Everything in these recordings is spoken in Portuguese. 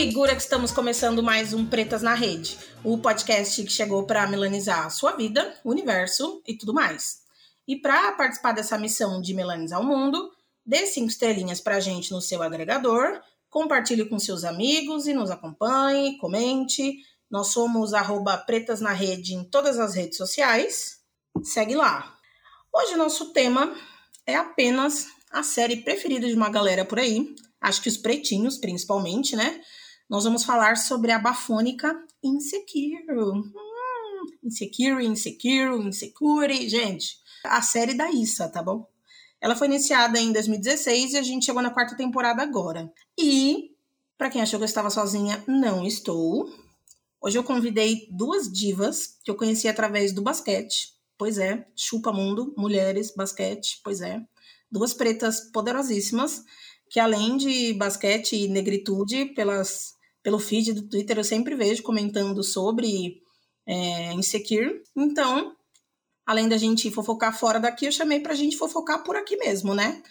Segura que estamos começando mais um Pretas na Rede, o podcast que chegou para melanizar a sua vida, o universo e tudo mais. E para participar dessa missão de melanizar o mundo, dê cinco estrelinhas para a gente no seu agregador, compartilhe com seus amigos e nos acompanhe, comente. Nós somos arroba Pretas na Rede em todas as redes sociais. Segue lá. Hoje nosso tema é apenas a série preferida de uma galera por aí, acho que os pretinhos principalmente, né? Nós vamos falar sobre a bafônica Insecure. Hum, insecure, Insecure, Insecure. Gente, a série da Issa, tá bom? Ela foi iniciada em 2016 e a gente chegou na quarta temporada agora. E, para quem achou que eu estava sozinha, não estou. Hoje eu convidei duas divas que eu conheci através do basquete. Pois é, chupa mundo, mulheres, basquete, pois é. Duas pretas poderosíssimas que além de basquete e negritude, pelas, pelo feed do Twitter eu sempre vejo comentando sobre é, Insecure. Então, além da gente fofocar fora daqui, eu chamei pra gente fofocar por aqui mesmo, né?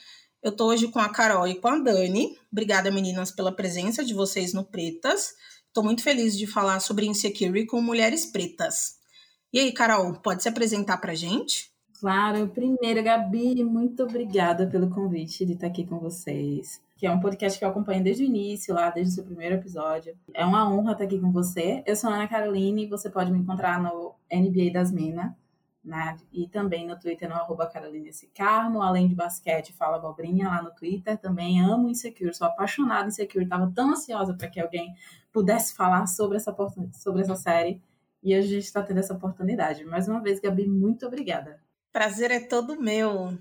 Eu tô hoje com a Carol e com a Dani. Obrigada, meninas, pela presença de vocês no Pretas. Tô muito feliz de falar sobre Insecure com mulheres pretas. E aí, Carol, pode se apresentar pra gente? Claro, primeiro, Gabi, muito obrigada pelo convite de estar aqui com vocês. Que é um podcast que eu acompanho desde o início, lá, desde o seu primeiro episódio. É uma honra estar aqui com você. Eu sou Ana Caroline, você pode me encontrar no NBA das Minas, né? E também no Twitter, no arroba Caroline. Além de basquete, fala abobrinha lá no Twitter. Também amo Insecure, sou apaixonada em Insecure. Estava tão ansiosa para que alguém pudesse falar sobre essa, sobre essa série. E a gente está tendo essa oportunidade. Mais uma vez, Gabi, muito obrigada. Prazer é todo meu.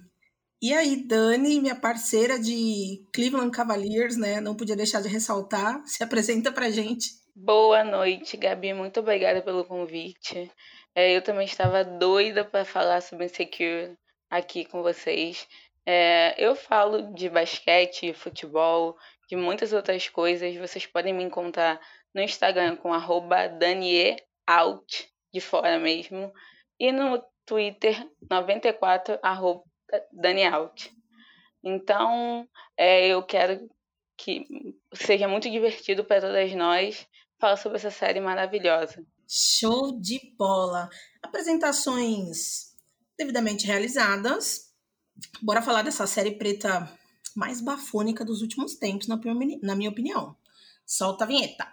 E aí, Dani, minha parceira de Cleveland Cavaliers, né? Não podia deixar de ressaltar. Se apresenta pra gente. Boa noite, Gabi. Muito obrigada pelo convite. É, eu também estava doida para falar sobre Insecure aqui com vocês. É, eu falo de basquete, futebol, de muitas outras coisas. Vocês podem me encontrar no Instagram com DanieOut, de fora mesmo. E no Twitter 94, arroba Danialt. Então, é, eu quero que seja muito divertido para todas nós falar sobre essa série maravilhosa. Show de bola! Apresentações devidamente realizadas. Bora falar dessa série preta mais bafônica dos últimos tempos, na minha opinião. Solta a vinheta!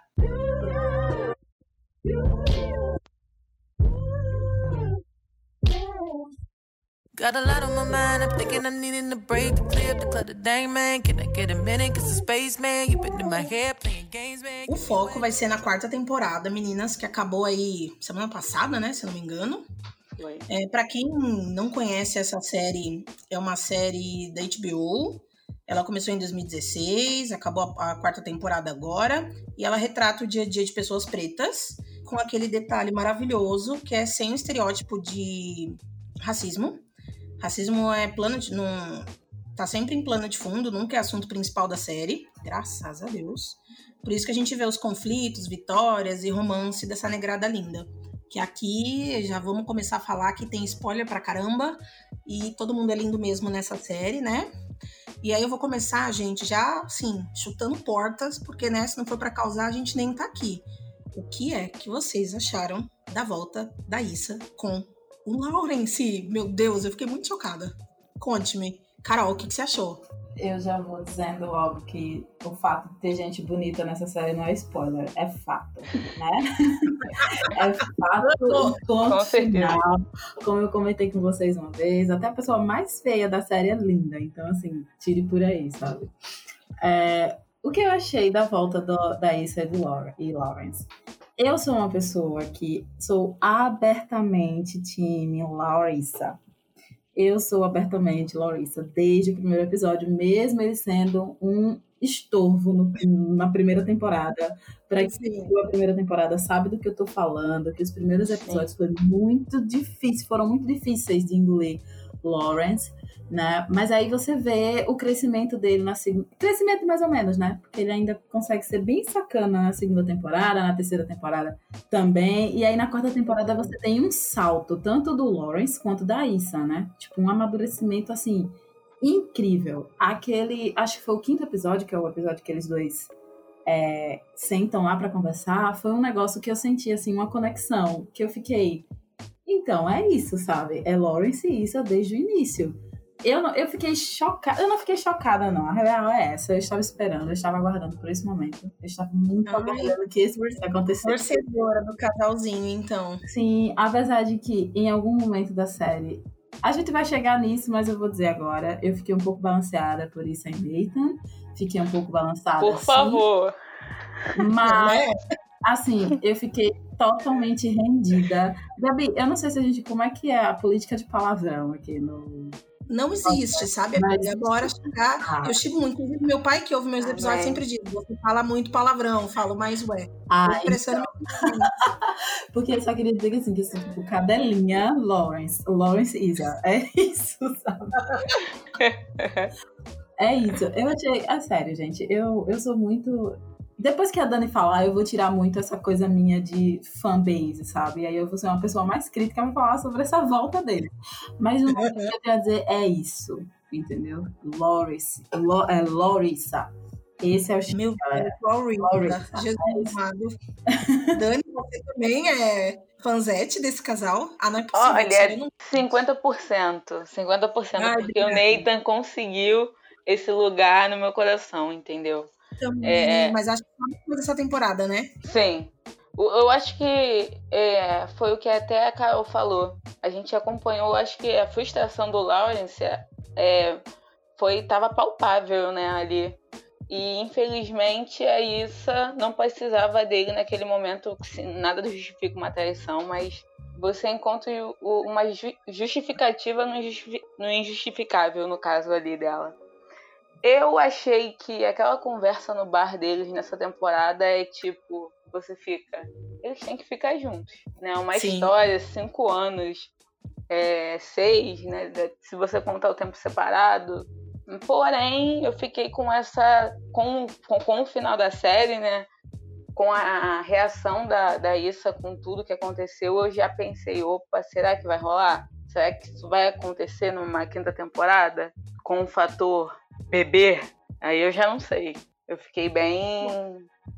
Got a lot on my mind, I'm thinking I'm needing a break to clear up the clutter. Dang man, can I get a minute? Cause the space man, you been in my head playing games, man. O foco vai ser na quarta temporada, meninas, que acabou aí semana passada, né? Se eu não me engano. É, para quem não conhece essa série, é uma série da HBO. Ela começou em 2016, acabou a, a quarta temporada agora, e ela retrata o dia a dia de pessoas pretas, com aquele detalhe maravilhoso que é sem o estereótipo de racismo Racismo é plano de. Num, tá sempre em plano de fundo, nunca é assunto principal da série, graças a Deus. Por isso que a gente vê os conflitos, vitórias e romance dessa negrada linda. Que aqui já vamos começar a falar que tem spoiler pra caramba e todo mundo é lindo mesmo nessa série, né? E aí eu vou começar, gente, já assim, chutando portas, porque né, se não for para causar, a gente nem tá aqui. O que é que vocês acharam da volta da Issa com o Lawrence, meu Deus, eu fiquei muito chocada. Conte-me. Carol, o que, que você achou? Eu já vou dizendo logo que o fato de ter gente bonita nessa série não é spoiler, é fato, né? é fato ponto final. Como eu comentei com vocês uma vez, até a pessoa mais feia da série é linda. Então, assim, tire por aí, sabe? É, o que eu achei da volta do, da Issa e do Laura, e Lawrence? Eu sou uma pessoa que sou abertamente time Larissa. Eu sou abertamente Larissa desde o primeiro episódio, mesmo ele sendo um estorvo no, na primeira temporada. Para quem viu a primeira temporada sabe do que eu tô falando, que os primeiros episódios foram muito difíceis, foram muito difíceis de engolir Lawrence né? Mas aí você vê o crescimento dele na segunda. Crescimento mais ou menos, né? Porque ele ainda consegue ser bem sacana na segunda temporada, na terceira temporada também. E aí na quarta temporada você tem um salto, tanto do Lawrence quanto da Issa, né? Tipo, um amadurecimento assim. Incrível. Aquele. Acho que foi o quinto episódio, que é o episódio que eles dois é, sentam lá para conversar, foi um negócio que eu senti, assim, uma conexão, que eu fiquei, então, é isso, sabe? É Lawrence e Isa desde o início. Eu, não, eu fiquei chocada. Eu não fiquei chocada, não. A real é essa. Eu estava esperando, eu estava aguardando por esse momento. Eu estava muito Ai, aguardando que isso acontecesse. Torcedora do casalzinho, então. Sim, apesar de que em algum momento da série. A gente vai chegar nisso, mas eu vou dizer agora. Eu fiquei um pouco balanceada por isso em Nathan. Fiquei um pouco balançada. Por favor. Mas, assim, eu fiquei totalmente rendida. Gabi, eu não sei se a gente. Como é que é a política de palavrão aqui no. Não existe, sabe? Mas... Agora chegar. Ah. Eu xingo muito. Inclusive, meu pai, que ouve meus episódios, sempre diz: você fala muito palavrão, falo mais ué. Ah, então... Porque eu só queria dizer assim, que assim, tipo, cadelinha Lawrence. Lawrence Isa. É isso, sabe? é isso. Eu achei. É sério, gente. Eu, eu sou muito depois que a Dani falar, eu vou tirar muito essa coisa minha de fanbase, sabe? E aí eu vou ser uma pessoa mais crítica pra falar sobre essa volta dele. Mas o que eu quero dizer é isso, entendeu? Loris, Lo, é, Lorissa. Esse é o Meu Deus, Lorissa. Jesus amado. Dani, você também é fanzete desse casal? Ah, não é possível. Olha, é não... 50%. 50%, Ai, porque o Nathan conseguiu esse lugar no meu coração, entendeu? Também, é... mas acho que foi essa temporada, né? Sim. Eu acho que é, foi o que até a Carol falou. A gente acompanhou, acho que a frustração do Lawrence é, foi estava palpável, né, ali. E infelizmente a Issa não precisava dele naquele momento, nada justifica uma traição, mas você encontra uma justificativa no injustificável no caso ali dela. Eu achei que aquela conversa no bar deles nessa temporada é tipo, você fica. Eles têm que ficar juntos. Né? Uma Sim. história, cinco anos, é, seis, né? Se você contar o tempo separado. Porém, eu fiquei com essa. Com, com, com o final da série, né? Com a reação da, da Issa com tudo que aconteceu, eu já pensei, opa, será que vai rolar? Será que isso vai acontecer numa quinta temporada? Com o fator beber, aí eu já não sei. Eu fiquei bem,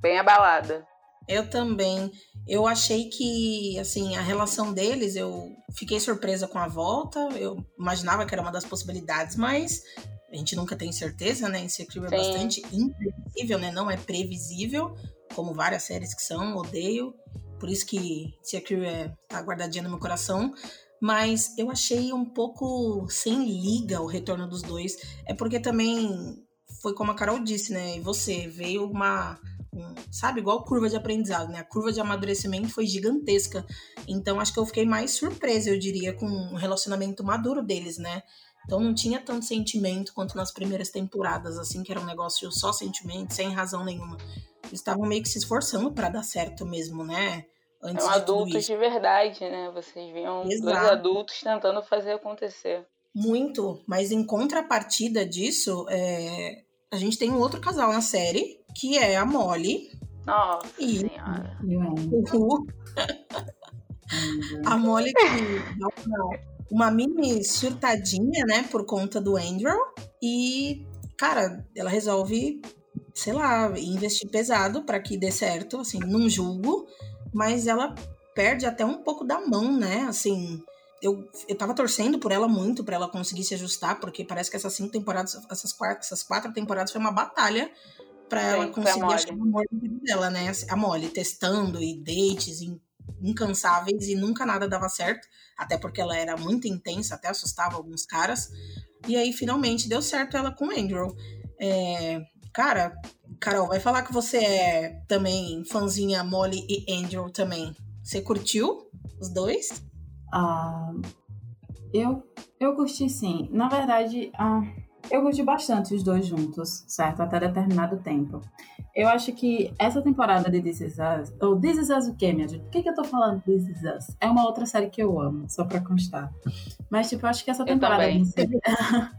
bem abalada. Eu também. Eu achei que, assim, a relação deles, eu fiquei surpresa com a volta. Eu imaginava que era uma das possibilidades, mas a gente nunca tem certeza, né? Insecure é bastante imprevisível, né? Não é previsível, como várias séries que são, odeio. Por isso que Insecure é, tá guardadinha no meu coração mas eu achei um pouco sem liga o retorno dos dois. É porque também foi como a Carol disse, né? E você veio uma. Um, sabe, igual curva de aprendizado, né? A curva de amadurecimento foi gigantesca. Então acho que eu fiquei mais surpresa, eu diria, com o relacionamento maduro deles, né? Então não tinha tanto sentimento quanto nas primeiras temporadas, assim, que era um negócio só sentimento, sem razão nenhuma. Eles estavam meio que se esforçando para dar certo mesmo, né? Antes adultos de verdade, né? Vocês viam Exato. dois adultos tentando fazer acontecer. Muito, mas em contrapartida disso, é... a gente tem um outro casal na série, que é a Molly. Nossa e senhora. o a Molly que dá uma, uma mini surtadinha, né, por conta do Andrew. E, cara, ela resolve, sei lá, investir pesado para que dê certo, assim, num julgo mas ela perde até um pouco da mão, né? Assim, eu, eu tava torcendo por ela muito, para ela conseguir se ajustar, porque parece que essas cinco temporadas, essas quatro, essas quatro temporadas foi uma batalha para ela conseguir achar o amor dela, né? A Molly testando e dates incansáveis e nunca nada dava certo, até porque ela era muito intensa, até assustava alguns caras. E aí finalmente deu certo ela com o Andrew. É, cara, Carol, vai falar que você é também fãzinha Molly e Angel também. Você curtiu os dois? Ah, eu, eu curti sim. Na verdade, ah, eu curti bastante os dois juntos, certo? Até determinado tempo. Eu acho que essa temporada de This Is Us, ou This Is Us o quê, minha gente? Por que, que eu tô falando This Is Us? É uma outra série que eu amo, só pra constar. Mas, tipo, eu acho que essa temporada... Eu também.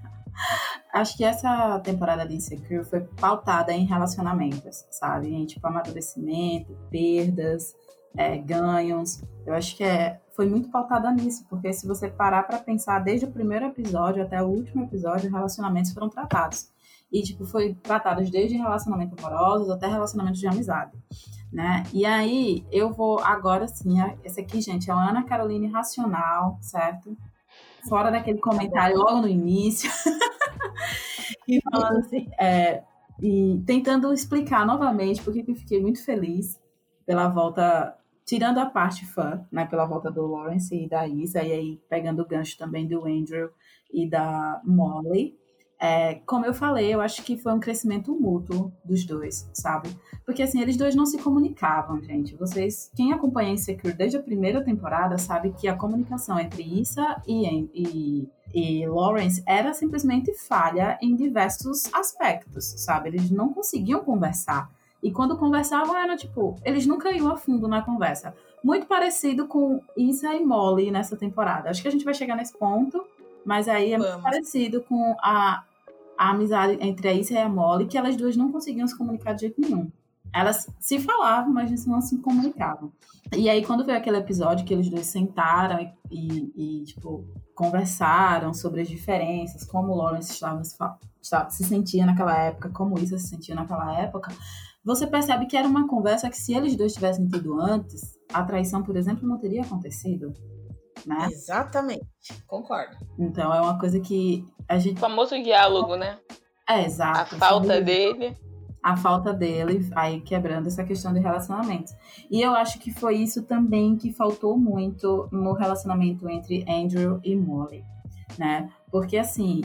Acho que essa temporada de Insecure foi pautada em relacionamentos, sabe? Em, tipo, amadurecimento, perdas, é, ganhos. Eu acho que é, foi muito pautada nisso, porque se você parar para pensar desde o primeiro episódio até o último episódio, relacionamentos foram tratados. E, tipo, foi tratado desde relacionamentos amorosos até relacionamentos de amizade, né? E aí, eu vou agora sim, esse aqui, gente, é a Ana Caroline Racional, certo? Fora daquele comentário logo no início. e falando assim, é, e tentando explicar novamente porque eu fiquei muito feliz pela volta, tirando a parte fã, né, pela volta do Lawrence e da Isa, e aí pegando o gancho também do Andrew e da Molly. É, como eu falei, eu acho que foi um crescimento mútuo dos dois, sabe? Porque assim, eles dois não se comunicavam, gente. Vocês, quem acompanha Insecure desde a primeira temporada, sabe que a comunicação entre Issa e, e, e Lawrence era simplesmente falha em diversos aspectos, sabe? Eles não conseguiam conversar. E quando conversavam, era tipo, eles nunca iam a fundo na conversa. Muito parecido com Issa e Molly nessa temporada. Acho que a gente vai chegar nesse ponto, mas aí é Vamos. muito parecido com a, a amizade entre a Issa e a Molly, que elas duas não conseguiam se comunicar de jeito nenhum. Elas se falavam, mas não se comunicavam. E aí, quando veio aquele episódio que eles dois sentaram e, e, tipo, conversaram sobre as diferenças, como o Lawrence estava, estava, se sentia naquela época, como Issa se sentia naquela época, você percebe que era uma conversa que, se eles dois tivessem tido antes, a traição, por exemplo, não teria acontecido. Né? Exatamente, concordo. Então é uma coisa que a gente. O famoso diálogo, né? É, exato. A falta dele. A falta dele, aí quebrando essa questão de relacionamento. E eu acho que foi isso também que faltou muito no relacionamento entre Andrew e Molly, né? Porque assim,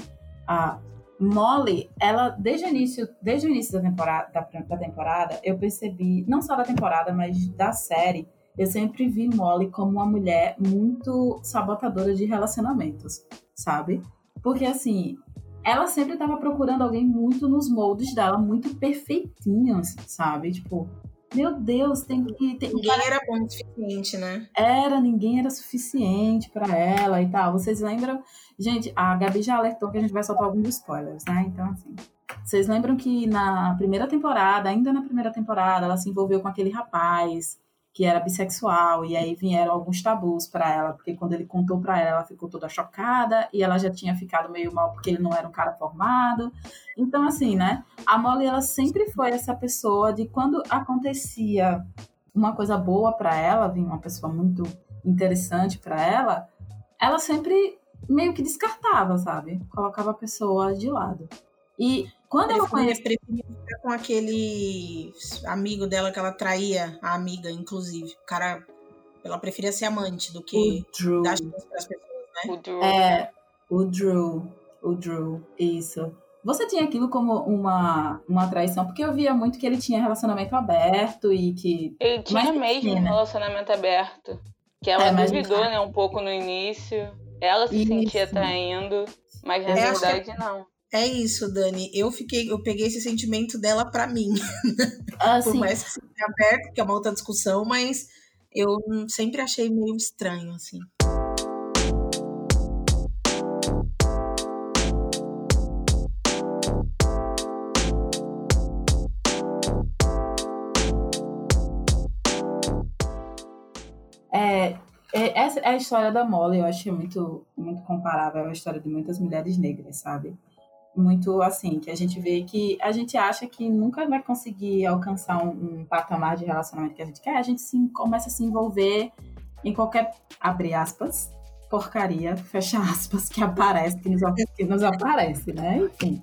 a Molly, ela desde o início, desde o início da temporada, da, da temporada, eu percebi, não só da temporada, mas da série, eu sempre vi Molly como uma mulher muito sabotadora de relacionamentos, sabe? Porque assim, ela sempre estava procurando alguém muito nos moldes dela, muito perfeitinhos, sabe? Tipo, meu Deus, tem que. Tem... Ninguém era bom o suficiente, né? Era, ninguém era suficiente para ela e tal. Vocês lembram? Gente, a Gabi já alertou que a gente vai soltar alguns spoilers, né? Então, assim. Vocês lembram que na primeira temporada, ainda na primeira temporada, ela se envolveu com aquele rapaz que era bissexual, e aí vieram alguns tabus para ela, porque quando ele contou para ela, ela ficou toda chocada, e ela já tinha ficado meio mal porque ele não era um cara formado. Então, assim, né? A Molly, ela sempre foi essa pessoa de quando acontecia uma coisa boa para ela, vinha uma pessoa muito interessante para ela, ela sempre meio que descartava, sabe? Colocava a pessoa de lado. E quando ela conhece. ficar com aquele amigo dela que ela traía, a amiga, inclusive. O cara. Ela preferia ser amante do que dar chance para as pessoas, né? O Drew. É, o Drew. O Drew, isso. Você tinha aquilo como uma, uma traição, porque eu via muito que ele tinha relacionamento aberto e que. Ele tinha mesmo um relacionamento aberto. Que ela é, duvidou, né, um pouco no início. Ela se isso. sentia traindo, mas na é, verdade que... não. É isso, Dani. Eu fiquei, eu peguei esse sentimento dela para mim. Ah, Por sim. mais que seja aberto, que é uma outra discussão, mas eu sempre achei meio estranho, assim. É, é, essa é a história da Molly, eu achei muito, muito comparável à história de muitas mulheres negras, sabe? Muito assim, que a gente vê que a gente acha que nunca vai conseguir alcançar um, um patamar de relacionamento que a gente quer, a gente sim, começa a se envolver em qualquer, abre aspas, porcaria, fecha aspas, que aparece, que nos, que nos aparece, né? Enfim.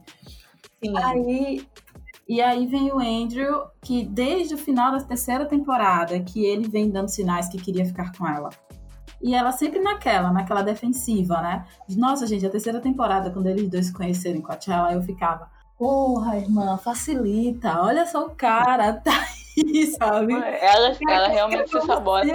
Sim. Aí, e aí vem o Andrew, que desde o final da terceira temporada, que ele vem dando sinais que queria ficar com ela. E ela sempre naquela, naquela defensiva, né? Nossa, gente, a terceira temporada, quando eles dois se conheceram em Coachella, eu ficava, porra, irmã, facilita, olha só o cara, tá aí, sabe? Ela, ela realmente se sabota.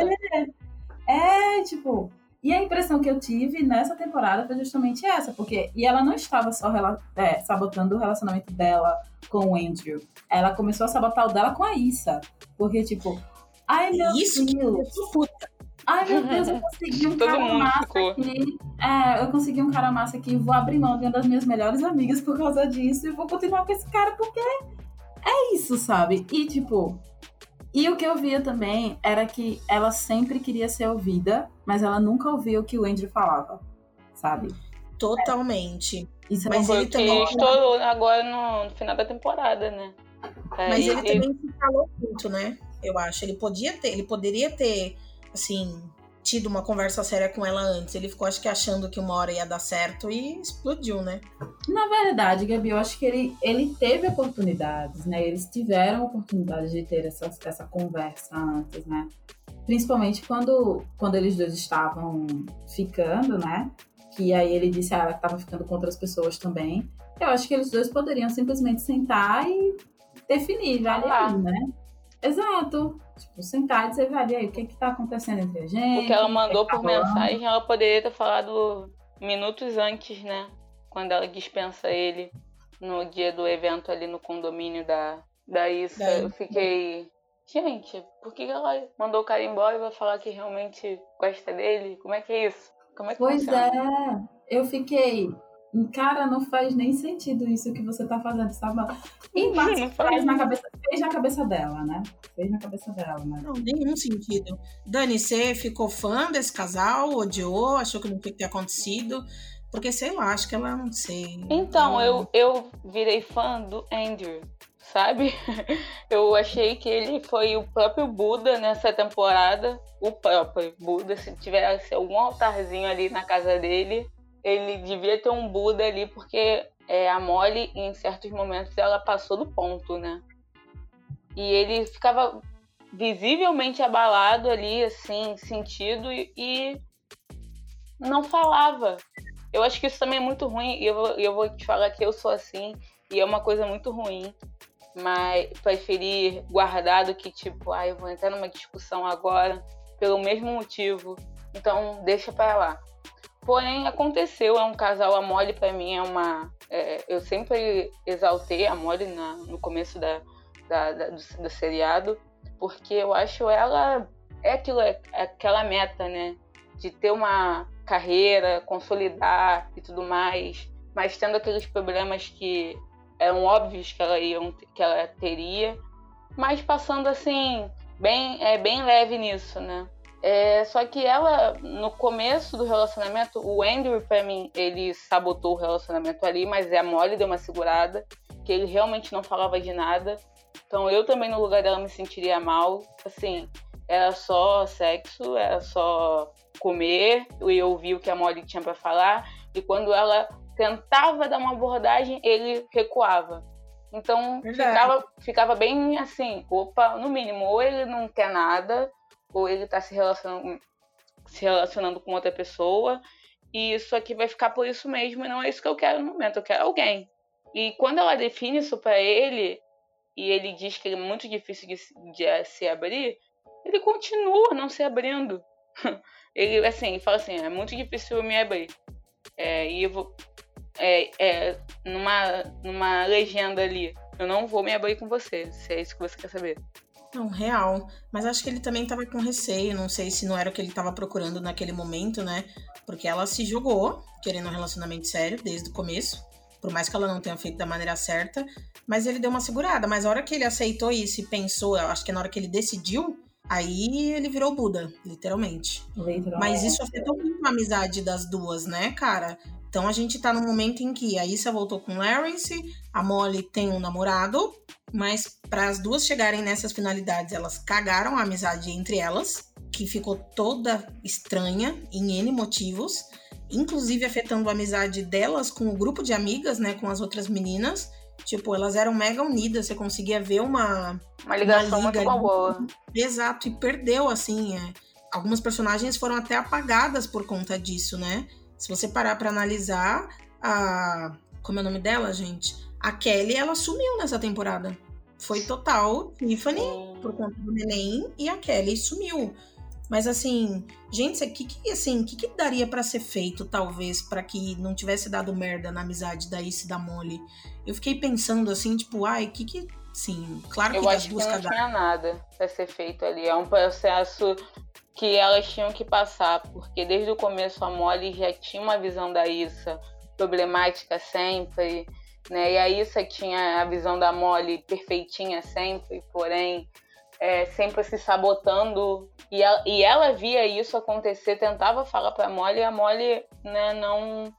É, tipo, e a impressão que eu tive nessa temporada foi justamente essa, porque e ela não estava só é, sabotando o relacionamento dela com o Andrew. Ela começou a sabotar o dela com a Issa. Porque, tipo, ai meu Isso Deus. Que puta. Ai, meu Deus, eu consegui um cara massa ficou. aqui. É, eu consegui um cara massa aqui. Vou abrir mão de uma das minhas melhores amigas por causa disso. E vou continuar com esse cara porque é isso, sabe? E, tipo. E o que eu via também era que ela sempre queria ser ouvida, mas ela nunca ouvia o que o Andrew falava, sabe? Totalmente. Isso Mas ele também estourou agora no, no, final da temporada, né? É, Mas ele, ele também se calou muito, né? Eu acho. Ele podia ter, ele poderia ter, assim, tido uma conversa séria com ela antes. Ele ficou, acho que, achando que uma hora ia dar certo e explodiu, né? Na verdade, Gabi, eu acho que ele, ele teve oportunidades, né? Eles tiveram oportunidade de ter essa, essa conversa antes, né? Principalmente quando, quando eles dois estavam ficando, né? Que aí ele disse ah, ela que estava ficando com outras pessoas também. Eu acho que eles dois poderiam simplesmente sentar e definir, vale ah. aí, né? Exato. Tipo, sentar e dizer, velho, aí, o que que tá acontecendo entre a gente? O que ela mandou que tá por mensagem, ela poderia ter falado minutos antes, né? Quando ela dispensa ele no dia do evento ali no condomínio da, da Issa. Eu fiquei. Gente, por que ela mandou o cara embora e vai falar que realmente gosta dele? Como é que é isso? Como é que pois funciona? é, eu fiquei. Cara, não faz nem sentido isso que você tá fazendo, sabe? E faz na cabeça, fez na cabeça dela, né? Fez na cabeça dela, né? Não, nenhum sentido. Dani, você ficou fã desse casal? Odiou? Achou que não tinha que ter acontecido? Porque, sei lá, acho que ela não sei. Então, eu, eu virei fã do Andrew, sabe? Eu achei que ele foi o próprio Buda nessa temporada. O próprio Buda, se tivesse algum altarzinho ali na casa dele, ele devia ter um Buda ali, porque é, a Molly, em certos momentos, ela passou do ponto, né? E ele ficava visivelmente abalado ali, assim, sentido, e, e não falava. Eu acho que isso também é muito ruim, e eu, eu vou te falar que eu sou assim, e é uma coisa muito ruim, mas preferir guardar do que, tipo, ah, eu vou entrar numa discussão agora pelo mesmo motivo, então deixa para lá. Porém, aconteceu, é um casal, a Molly para mim é uma. É, eu sempre exaltei a Molly na, no começo da, da, da do, do, seriado, porque eu acho ela. É, aquilo, é, é aquela meta, né? De ter uma carreira, consolidar e tudo mais, mas tendo aqueles problemas que eram óbvios que ela, iam, que ela teria, mas passando assim, bem, é, bem leve nisso, né? É, só que ela, no começo do relacionamento, o Andrew, pra mim, ele sabotou o relacionamento ali, mas a Molly deu uma segurada, que ele realmente não falava de nada. Então eu também, no lugar dela, me sentiria mal. Assim, era só sexo, era só comer e ouvir o que a Molly tinha para falar. E quando ela tentava dar uma abordagem, ele recuava. Então ficava, ficava bem assim, opa, no mínimo, ou ele não quer nada, ou ele está se relacionando, se relacionando com outra pessoa, e isso aqui vai ficar por isso mesmo, e não é isso que eu quero no momento, eu quero alguém. E quando ela define isso para ele, e ele diz que ele é muito difícil de, de se abrir, ele continua não se abrindo. Ele, assim, fala assim, é muito difícil eu me abrir. É, e eu vou... É, é, numa, numa legenda ali, eu não vou me abrir com você, se é isso que você quer saber. Não, real. Mas acho que ele também tava com receio. Não sei se não era o que ele tava procurando naquele momento, né? Porque ela se jogou, querendo um relacionamento sério desde o começo. Por mais que ela não tenha feito da maneira certa. Mas ele deu uma segurada. Mas a hora que ele aceitou isso e pensou, acho que na hora que ele decidiu, aí ele virou Buda, literalmente. Mas isso afetou muito a amizade das duas, né, cara? Então a gente tá no momento em que a Issa voltou com Lawrence, a Molly tem um namorado, mas para as duas chegarem nessas finalidades, elas cagaram a amizade entre elas, que ficou toda estranha em N motivos, inclusive afetando a amizade delas com o grupo de amigas, né, com as outras meninas. Tipo, elas eram mega unidas, você conseguia ver uma uma ligação uma liga muito boa. Exato, e perdeu assim, é. algumas personagens foram até apagadas por conta disso, né? Se você parar para analisar, a. Como é o nome dela, gente? A Kelly, ela sumiu nessa temporada. Foi total Tiffany por conta do neném e a Kelly sumiu. Mas assim, gente, o que, que assim, que, que daria para ser feito, talvez, para que não tivesse dado merda na amizade da Issa e da Molly? Eu fiquei pensando assim, tipo, ai, que que. Sim, claro que Eu acho que não tinha nada pra ser feito ali. É um processo que elas tinham que passar, porque desde o começo a Molly já tinha uma visão da Issa problemática sempre, né? E a Issa tinha a visão da Molly perfeitinha sempre, porém é, sempre se sabotando. E ela, e ela via isso acontecer, tentava falar para a Molly, e a Molly né, não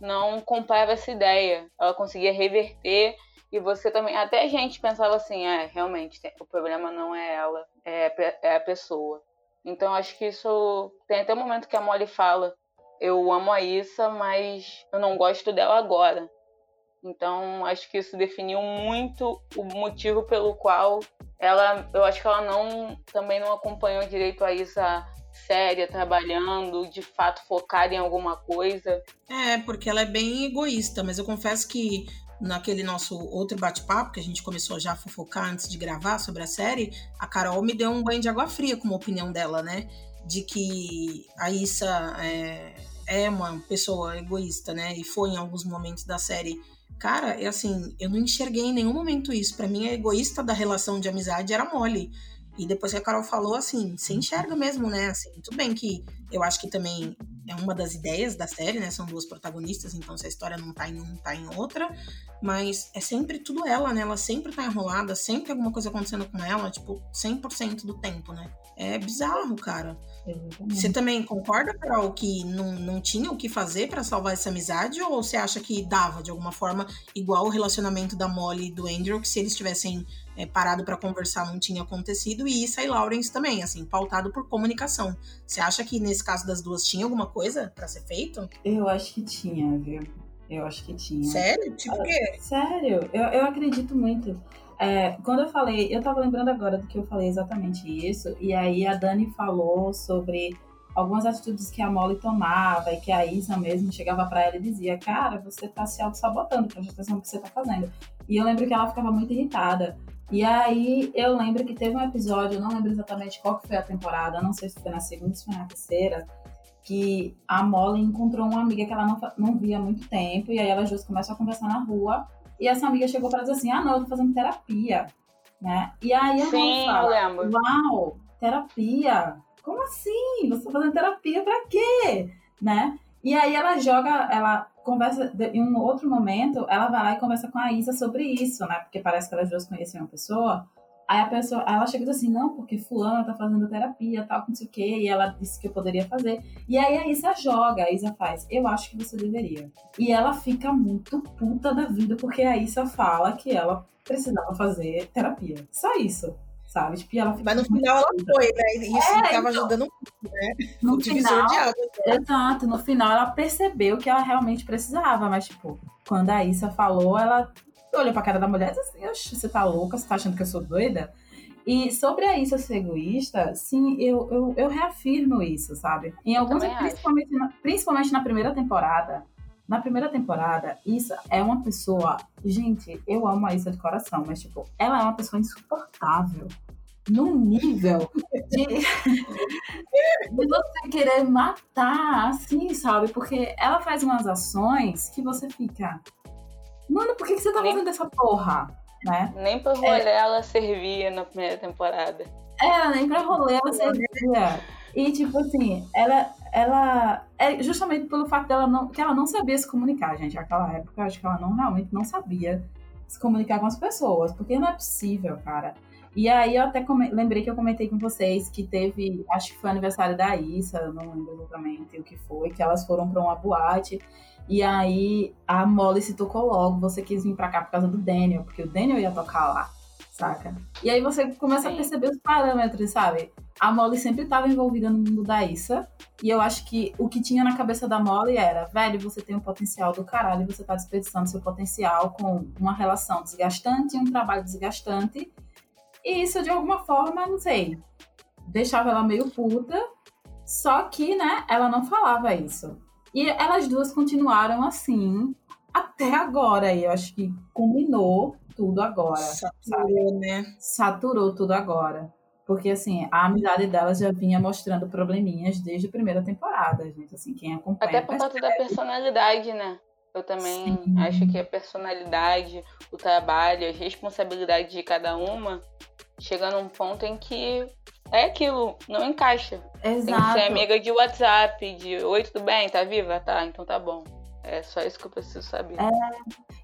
não comprava essa ideia. Ela conseguia reverter e você também. Até a gente pensava assim: é, realmente, o problema não é ela, é, é a pessoa. Então acho que isso. Tem até o um momento que a Molly fala: eu amo a Issa, mas eu não gosto dela agora. Então, acho que isso definiu muito o motivo pelo qual ela, eu acho que ela não também não acompanhou direito a Issa séria, trabalhando, de fato focada em alguma coisa. É, porque ela é bem egoísta, mas eu confesso que naquele nosso outro bate-papo, que a gente começou já a fofocar antes de gravar sobre a série, a Carol me deu um banho de água fria com a opinião dela, né? De que a Issa é, é uma pessoa egoísta, né? E foi em alguns momentos da série. Cara, é assim, eu não enxerguei em nenhum momento isso. Para mim, a egoísta da relação de amizade era Molly. E depois que a Carol falou, assim, você enxerga mesmo, né? Assim, tudo bem que eu acho que também é uma das ideias da série, né? São duas protagonistas, então se a história não tá em um, tá em outra. Mas é sempre tudo ela, né? Ela sempre tá enrolada, sempre alguma coisa acontecendo com ela, tipo, 100% do tempo, né? É bizarro, cara. Você também concorda, Carol, que não, não tinha o que fazer para salvar essa amizade? Ou você acha que dava, de alguma forma, igual o relacionamento da Molly e do Andrew, que se eles tivessem é, parado para conversar não tinha acontecido, e Issa e Lawrence também, assim, pautado por comunicação. Você acha que nesse caso das duas tinha alguma coisa para ser feito? Eu acho que tinha, viu? Eu acho que tinha. Sério? Tipo o quê? Sério, eu, eu acredito muito. É, quando eu falei, eu tava lembrando agora do que eu falei exatamente isso, e aí a Dani falou sobre algumas atitudes que a Molly tomava e que a Isa mesmo chegava para ela e dizia: Cara, você tá se auto-sabotando, presta atenção no que você tá fazendo. E eu lembro que ela ficava muito irritada. E aí eu lembro que teve um episódio, eu não lembro exatamente qual que foi a temporada, não sei se foi na segunda, se foi na terceira, que a Molly encontrou uma amiga que ela não, não via há muito tempo, e aí elas duas começam a conversar na rua, e essa amiga chegou para dizer assim, ah não, eu tô fazendo terapia, né? E aí a Molly fala, uau, terapia? Como assim? Você tá fazendo terapia para quê? Né? E aí ela joga, ela conversa, em um outro momento, ela vai lá e conversa com a Isa sobre isso, né? Porque parece que elas duas conhecem uma pessoa. Aí a pessoa, ela chega e diz assim, não, porque fulana tá fazendo terapia, tal, não sei o quê, e ela disse que eu poderia fazer. E aí a Isa joga, a Isa faz, eu acho que você deveria. E ela fica muito puta da vida, porque a Isa fala que ela precisava fazer terapia. Só isso sabe? Tipo, ela Mas no final ela foi, né? E isso é, estava então, ajudando muito, né? No o final, de água. Né? Exato, no final ela percebeu que ela realmente precisava, mas, tipo, quando a Issa falou, ela olhou pra cara da mulher e disse assim, você tá louca? Você tá achando que eu sou doida? E sobre a Issa ser egoísta, sim, eu, eu, eu reafirmo isso, sabe? Em alguns, principalmente na, principalmente na primeira temporada, na primeira temporada, Issa é uma pessoa. Gente, eu amo a Issa de coração, mas, tipo, ela é uma pessoa insuportável num nível de, de você querer matar, assim, sabe? Porque ela faz umas ações que você fica. Mano, por que, que você tá nem, fazendo essa porra? Né? Nem pra rolê é, ela servia na primeira temporada. É, nem pra rolê ela servia. E, tipo assim, ela, ela. É justamente pelo fato dela não. que ela não sabia se comunicar, gente. Naquela época, acho que ela não realmente não sabia se comunicar com as pessoas. Porque não é possível, cara. E aí eu até lembrei que eu comentei com vocês que teve, acho que foi aniversário da Issa, não lembro exatamente o que foi, que elas foram para uma boate. E aí a Molly se tocou logo, você quis vir para cá por causa do Daniel, porque o Daniel ia tocar lá, saca? E aí você começa Sim. a perceber os parâmetros, sabe? A Molly sempre estava envolvida no mundo da Issa, e eu acho que o que tinha na cabeça da Molly era, velho, você tem um potencial do caralho, e você tá desperdiçando seu potencial com uma relação desgastante, um trabalho desgastante, e isso, de alguma forma, não sei, deixava ela meio puta. Só que, né, ela não falava isso. E elas duas continuaram assim até agora. E eu acho que culminou tudo agora. Saturou, sabe? né? Saturou tudo agora. Porque, assim, a amizade delas já vinha mostrando probleminhas desde a primeira temporada, gente. Assim, quem acompanha. Até por conta da personalidade, né? Eu também Sim. acho que a personalidade, o trabalho, as responsabilidades de cada uma chega num ponto em que é aquilo, não encaixa. Exato. Tem que ser amiga de WhatsApp, de oi, tudo bem? Tá viva? Tá, então tá bom. É só isso que eu preciso saber. É.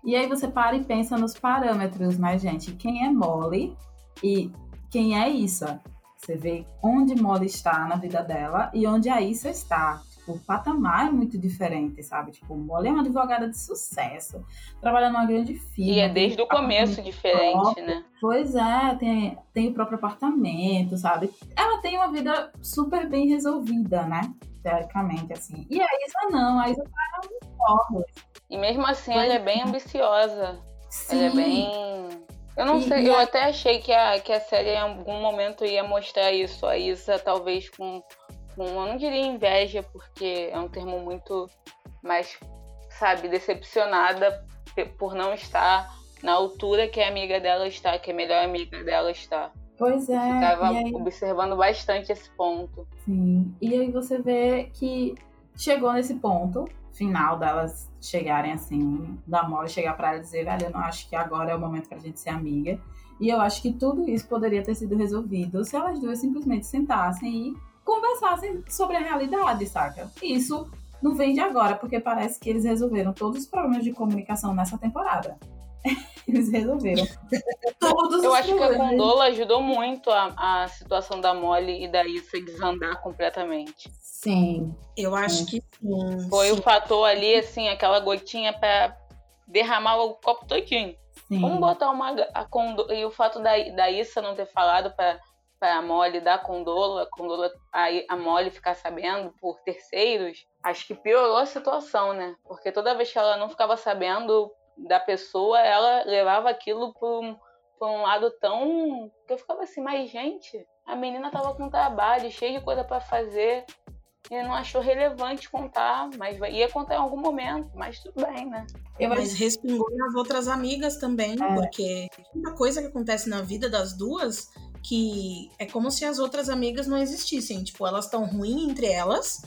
E aí você para e pensa nos parâmetros, mas, gente, quem é Molly e quem é Issa? Você vê onde Molly está na vida dela e onde a Issa está. Tipo, o patamar é muito diferente, sabe? Tipo, Molly é uma advogada de sucesso, trabalha numa grande firma. E é desde o começo diferente, próprio. né? Pois é, tem, tem o próprio apartamento, sabe? Ela tem uma vida super bem resolvida, né? Teoricamente, assim. E a Isa não, a Isa tá no E mesmo assim, pois ela é bem ambiciosa. Sim. Ela é bem eu não e, sei, e eu a... até achei que a, que a série em algum momento ia mostrar isso, a Isa talvez com, com, eu não diria inveja, porque é um termo muito mais, sabe, decepcionada por não estar na altura que a amiga dela está, que a melhor amiga dela está. Pois é. Ficava aí... observando bastante esse ponto. Sim. E aí você vê que chegou nesse ponto final delas chegarem assim, da Molly chegar para ela e dizer, velho, eu não acho que agora é o momento pra gente ser amiga. E eu acho que tudo isso poderia ter sido resolvido se elas duas simplesmente sentassem e conversassem sobre a realidade, saca? Isso não vem de agora, porque parece que eles resolveram todos os problemas de comunicação nessa temporada. Eles resolveram. Todos Eu acho problemas. que a Condola ajudou muito a, a situação da Molly e da Issa desandar completamente. Sim. Eu acho que sim. Foi sim. o fator ali, assim, aquela gotinha para derramar o copo todinho. Sim. Vamos botar uma. A condo, e o fato da, da Issa não ter falado para para a Molly dar Condola, a Condola a, a Molly ficar sabendo por terceiros, acho que piorou a situação, né? Porque toda vez que ela não ficava sabendo da pessoa, ela levava aquilo por um, um lado tão que eu ficava assim, mas gente, a menina tava com trabalho, cheia de coisa para fazer, e não achou relevante contar, mas ia contar em algum momento, mas tudo bem, né? Eu mas respingou nas outras amigas também, é. porque uma coisa que acontece na vida das duas que é como se as outras amigas não existissem. Tipo, elas estão ruins entre elas.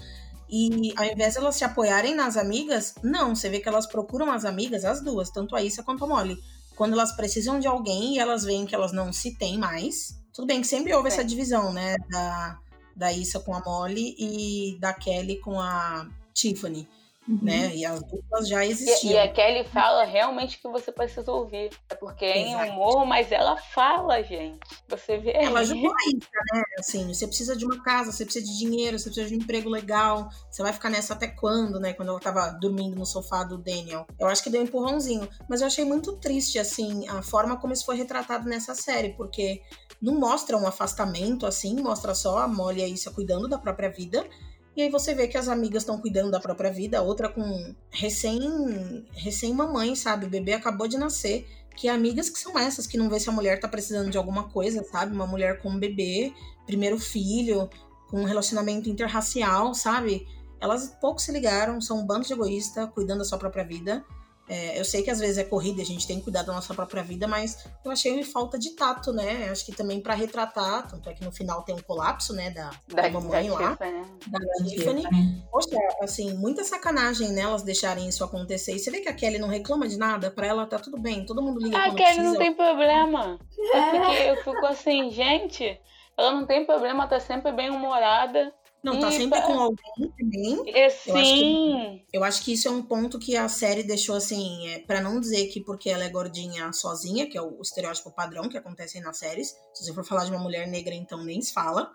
E ao invés de elas se apoiarem nas amigas, não, você vê que elas procuram as amigas, as duas, tanto a Issa quanto a Molly. Quando elas precisam de alguém e elas veem que elas não se têm mais. Tudo bem que sempre houve é. essa divisão, né? Da, da Issa com a Molly e da Kelly com a Tiffany. Uhum. Né? E as duplas já existiam. E, e, a Kelly fala realmente que você precisa ouvir. É porque é em humor, mas ela fala, gente. Você vê. Ela ajudou a Issa, né? Assim, você precisa de uma casa, você precisa de dinheiro, você precisa de um emprego legal. Você vai ficar nessa até quando, né? Quando ela tava dormindo no sofá do Daniel. Eu acho que deu um empurrãozinho. Mas eu achei muito triste, assim, a forma como isso foi retratado nessa série, porque não mostra um afastamento assim, mostra só a Molly e a Issa cuidando da própria vida. E aí você vê que as amigas estão cuidando da própria vida, a outra com recém recém mamãe, sabe? O bebê acabou de nascer. Que amigas que são essas que não vê se a mulher tá precisando de alguma coisa, sabe? Uma mulher com um bebê, primeiro filho, com um relacionamento interracial, sabe? Elas pouco se ligaram, são um bando de egoísta, cuidando da sua própria vida. É, eu sei que às vezes é corrida, a gente tem que cuidar da nossa própria vida, mas eu achei falta de tato, né? Acho que também para retratar, tanto é que no final tem um colapso, né, da, da, da mamãe da lá, Tiffany. da Tiffany. Poxa, assim, muita sacanagem nelas né, deixarem isso acontecer. E você vê que a Kelly não reclama de nada, para ela tá tudo bem, todo mundo liga A Kelly precisa. não tem problema. Eu, fiquei, eu fico assim, gente, ela não tem problema, tá sempre bem humorada. Não, tá sempre com alguém também. É, sim. Eu acho, que, eu acho que isso é um ponto que a série deixou assim, é, para não dizer que porque ela é gordinha sozinha, que é o, o estereótipo padrão que acontece nas séries. Se você for falar de uma mulher negra, então nem se fala.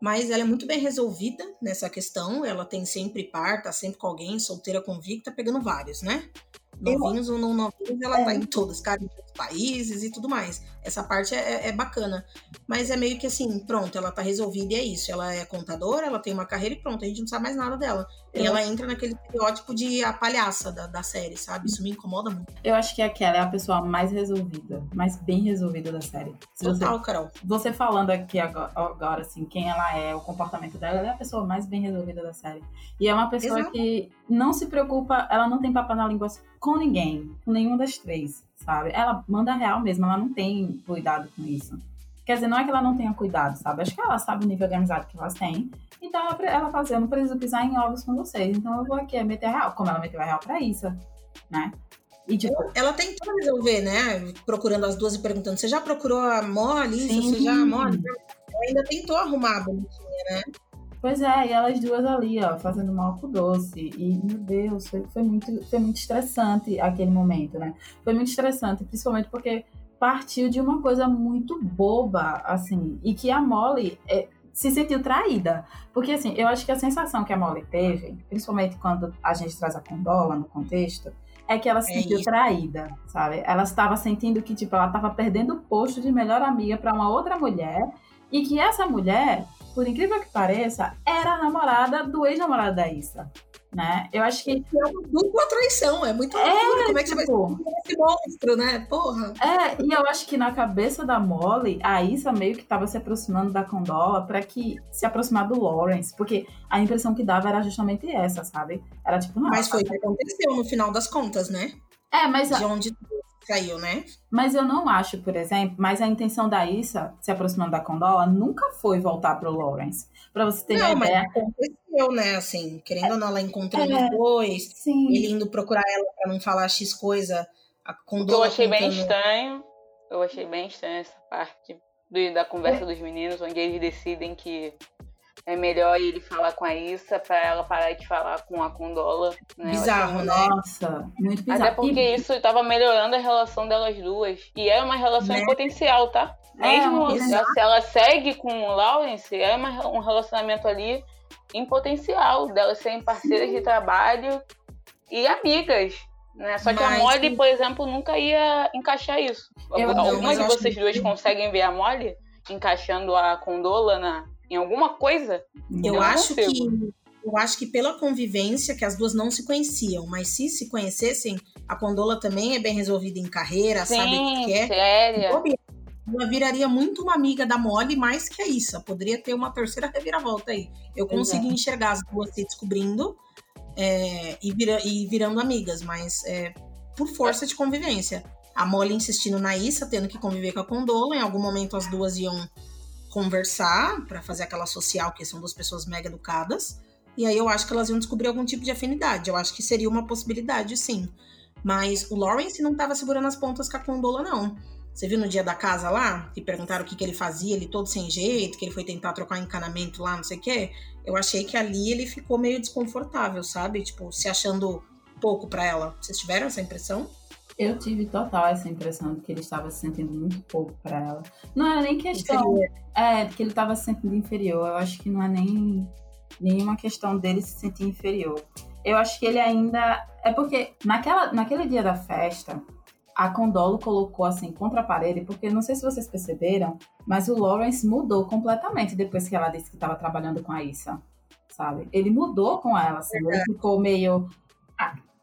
Mas ela é muito bem resolvida nessa questão. Ela tem sempre par, tá sempre com alguém, solteira convicta, pegando vários, né? Novinhos ou não novinhos, ela é. tá em todos, cara, em todos os países e tudo mais. Essa parte é, é, bacana. Mas é meio que assim, pronto, ela tá resolvida e é isso. Ela é contadora, ela tem uma carreira e pronto, a gente não sabe mais nada dela. Eu... E ela entra naquele estereótipo de a palhaça da, da série, sabe? Isso me incomoda muito. Eu acho que aquela é a pessoa mais resolvida, mais bem resolvida da série. Se Total, você, Carol. Você falando aqui agora, agora, assim, quem ela é, o comportamento dela, ela é a pessoa mais bem resolvida da série. E é uma pessoa Exato. que não se preocupa, ela não tem papo na língua com ninguém, com nenhuma das três, sabe? Ela manda real mesmo, ela não tem cuidado com isso. Quer dizer, não é que ela não tenha cuidado, sabe? Acho que ela sabe o nível de amizade que elas têm. Então ela, ela fala assim, eu não preciso pisar em ovos com vocês, então eu vou aqui meter real, como ela meteu a real pra isso, né? E, tipo, ela tentou resolver, né? Procurando as duas e perguntando: você já procurou a Molly? Sim. Você já, Molly? Ela ainda tentou arrumar a bonitinha, né? Pois é, e elas duas ali, ó, fazendo mal com doce. E, meu Deus, foi, foi, muito, foi muito estressante aquele momento, né? Foi muito estressante, principalmente porque partiu de uma coisa muito boba, assim, e que a Molly é, se sentiu traída. Porque, assim, eu acho que a sensação que a Molly teve, principalmente quando a gente traz a Condola no contexto, é que ela se é sentiu isso. traída, sabe? Ela estava sentindo que, tipo, ela estava perdendo o posto de melhor amiga para uma outra mulher e que essa mulher, por incrível que pareça, era a namorada do ex-namorado da Issa né? Eu acho que. É uma dupla traição, é muito é. Como é que você vai tipo esse monstro, né? Porra. É, e eu acho que na cabeça da Molly, a Issa meio que tava se aproximando da Condola para que se aproximar do Lawrence, porque a impressão que dava era justamente essa, sabe? Era tipo, não. Mas foi o que aconteceu no final das contas, né? É, mas. De onde caiu, né? Mas eu não acho, por exemplo, mas a intenção da Issa se aproximando da Condola nunca foi voltar pro Lawrence. Pra você ter não, uma ideia. aconteceu, né? Assim, querendo ou não, ela encontrando é, depois, sim. ele indo procurar ela pra não falar X coisa. A Condola eu achei bem estranho. Eu achei bem estranho essa parte do, da conversa é. dos meninos, onde eles decidem que é melhor ele falar com a Issa para ela parar de falar com a Condola. Né? Bizarro, né? Nossa, muito bizarro. Até porque e... isso estava melhorando a relação delas duas. E é uma relação né? em potencial, tá? É, Mesmo é, se ela segue com o Lawrence, é uma, um relacionamento ali em potencial delas serem parceiras Sim. de trabalho e amigas. Né? Só que mas, a Molly, por exemplo, nunca ia encaixar isso. Eu, Alguma de vocês duas conseguem ver a Molly encaixando a Condola na, em alguma coisa? Eu, eu acho que eu acho que pela convivência que as duas não se conheciam, mas se se conhecessem, a Condola também é bem resolvida em carreira, Sim, sabe o que é. Séria. Ela viraria muito uma amiga da Molly mais que a Issa. Poderia ter uma terceira reviravolta aí. Eu consegui Exato. enxergar as duas se descobrindo é, e, vira, e, virando amigas, mas é, por força de convivência. A Molly insistindo na Issa, tendo que conviver com a Condola. Em algum momento as duas iam conversar para fazer aquela social, que são duas pessoas mega educadas. E aí eu acho que elas iam descobrir algum tipo de afinidade. Eu acho que seria uma possibilidade, sim. Mas o Lawrence não estava segurando as pontas com a Condola, não. Você viu no dia da casa lá, que perguntaram o que, que ele fazia, ele todo sem jeito, que ele foi tentar trocar encanamento lá, não sei o quê. Eu achei que ali ele ficou meio desconfortável, sabe? Tipo, se achando pouco para ela. Vocês tiveram essa impressão? Eu tive total essa impressão de que ele estava se sentindo muito pouco para ela. Não era nem questão. Inferior. É, de que ele estava se sentindo inferior. Eu acho que não é nem nenhuma questão dele se sentir inferior. Eu acho que ele ainda. É porque naquela, naquele dia da festa, a Condolo colocou assim contra a parede, porque não sei se vocês perceberam, mas o Lawrence mudou completamente depois que ela disse que estava trabalhando com a Issa, sabe? Ele mudou com ela, assim, ele ficou meio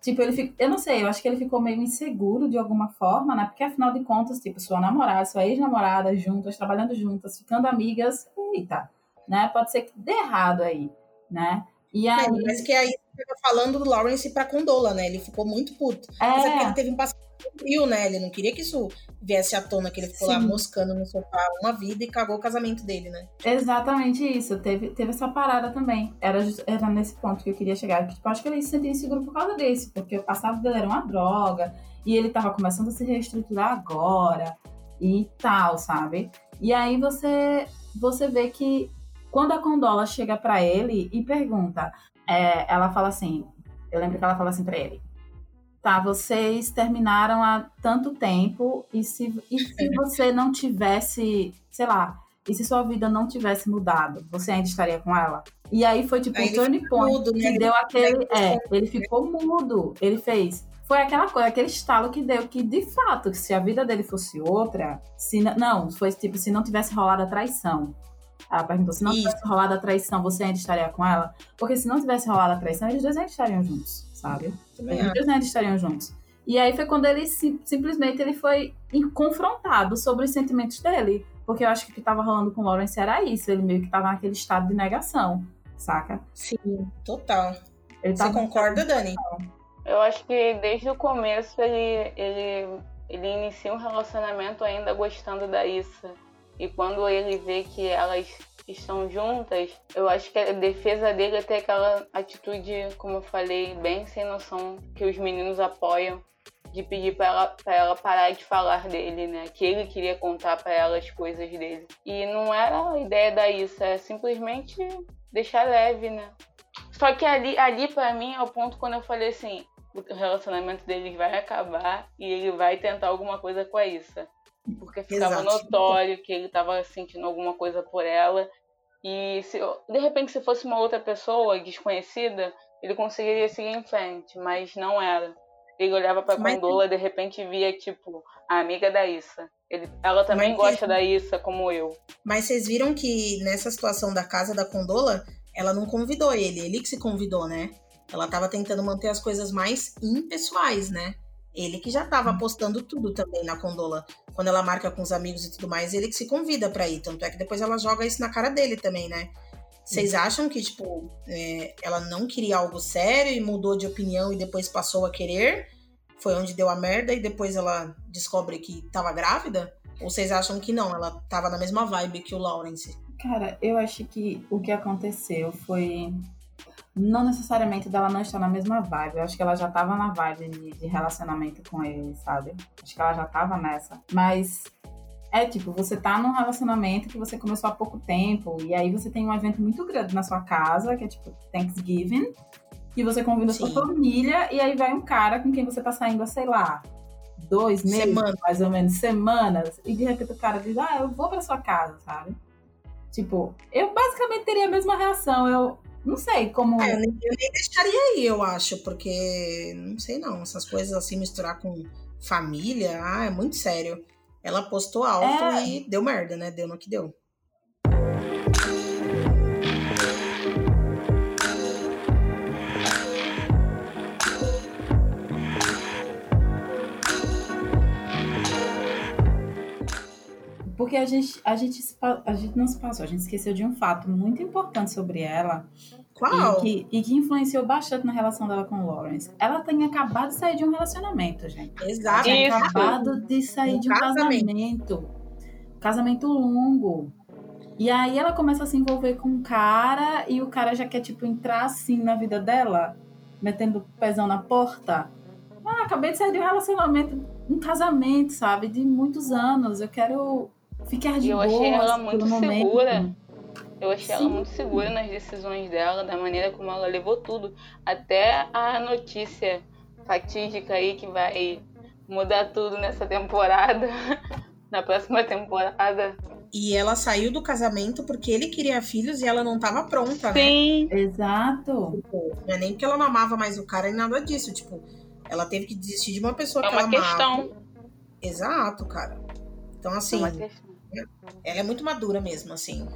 Tipo, ele fica, eu não sei, eu acho que ele ficou meio inseguro de alguma forma, né? Porque afinal de contas, tipo, sua namorada, sua ex-namorada, juntas, trabalhando juntas, ficando amigas, eita, né? Pode ser que dê errado aí, né? E aí... É, mas que aí tá falando do Lawrence pra Condola, né? Ele ficou muito puto. É. Mas é ele teve um passado frio, né? Ele não queria que isso viesse à tona, que ele ficou Sim. lá moscando no sofá uma vida e cagou o casamento dele, né? Exatamente isso. Teve, teve essa parada também. Era, era nesse ponto que eu queria chegar. Tipo, acho que ele se sentia inseguro por causa desse, porque o passado dele era uma droga e ele tava começando a se reestruturar agora e tal, sabe? E aí você, você vê que quando a Condola chega para ele e pergunta, é, ela fala assim, eu lembro que ela fala assim para ele, tá, vocês terminaram há tanto tempo e se, e se você não tivesse, sei lá, e se sua vida não tivesse mudado, você ainda estaria com ela? E aí foi tipo um turning point mudo, que né? deu aquele, é, ele ficou mudo, ele fez foi aquela coisa, aquele estalo que deu que, de fato, se a vida dele fosse outra, se não, foi tipo, se não tivesse rolado a traição. Ela perguntou, se não Isso. tivesse rolado a traição, você ainda estaria com ela? Porque se não tivesse rolado a traição, eles dois ainda estariam juntos sabe? Também Eles ainda estariam juntos. E aí foi quando ele simplesmente ele foi confrontado sobre os sentimentos dele. Porque eu acho que o que estava rolando com o Lawrence era isso. Ele meio que estava naquele estado de negação, saca? Sim, total. Ele Você concorda, Dani? Eu acho que desde o começo ele, ele, ele inicia um relacionamento ainda gostando da Issa. E quando ele vê que elas estão juntas, eu acho que a defesa dele é ter aquela atitude, como eu falei, bem sem noção, que os meninos apoiam, de pedir para ela, pra ela parar de falar dele, né? Que ele queria contar para ela as coisas dele. E não era a ideia da isso, é simplesmente deixar leve, né? Só que ali, ali para mim é o ponto quando eu falei assim, o relacionamento deles vai acabar e ele vai tentar alguma coisa com a Issa. Porque ficava Exato. notório que ele estava sentindo alguma coisa por ela E se, de repente, se fosse uma outra pessoa desconhecida, ele conseguiria seguir em frente, mas não era. Ele olhava pra mas... Condola de repente via, tipo, a amiga da Issa. Ele, ela também mas gosta da Issa, como eu. Mas vocês viram que nessa situação da casa da Condola, ela não convidou ele, ele que se convidou, né? Ela tava tentando manter as coisas mais impessoais, né? Ele que já tava postando tudo também na Condola. Quando ela marca com os amigos e tudo mais, ele que se convida para ir. Tanto é que depois ela joga isso na cara dele também, né? Vocês acham que, tipo, é, ela não queria algo sério e mudou de opinião e depois passou a querer? Foi onde deu a merda e depois ela descobre que tava grávida? Ou vocês acham que não? Ela tava na mesma vibe que o Lawrence? Cara, eu acho que o que aconteceu foi não necessariamente dela não estar na mesma vibe. Eu acho que ela já tava na vibe de, de relacionamento com ele, sabe? Acho que ela já tava nessa. Mas é tipo, você tá num relacionamento que você começou há pouco tempo, e aí você tem um evento muito grande na sua casa, que é tipo Thanksgiving, e você convida Sim. sua família, e aí vai um cara com quem você tá saindo sei lá, dois meses, Semana. mais ou menos, semanas, e de repente o cara diz, ah, eu vou pra sua casa, sabe? Tipo, eu basicamente teria a mesma reação. Eu, não sei como. É, eu, nem, eu nem deixaria aí, eu acho, porque não sei não, essas coisas assim, misturar com família, ah, é muito sério. Ela postou alto é... e deu merda, né? Deu no que deu. Porque a gente, a, gente, a gente não se passou, a gente esqueceu de um fato muito importante sobre ela. Qual? E que, e que influenciou bastante na relação dela com o Lawrence. Ela tem acabado de sair de um relacionamento, gente. Exato. Tinha acabado de sair um de um casamento. casamento. Casamento longo. E aí ela começa a se envolver com um cara e o cara já quer, tipo, entrar assim na vida dela, metendo o pezão na porta. Ah, acabei de sair de um relacionamento, um casamento, sabe? De muitos anos. Eu quero ficar de eu boa. Eu achei ela muito segura. Eu achei Sim. ela muito segura nas decisões dela, da maneira como ela levou tudo. Até a notícia fatídica aí que vai mudar tudo nessa temporada, na próxima temporada. E ela saiu do casamento porque ele queria filhos e ela não estava pronta, Sim. né? Exato. Tipo, não é nem porque ela não amava mais o cara e nada disso. Tipo, ela teve que desistir de uma pessoa é que uma ela questão. amava. Exato, cara. Então, assim, é ela é muito madura mesmo, assim.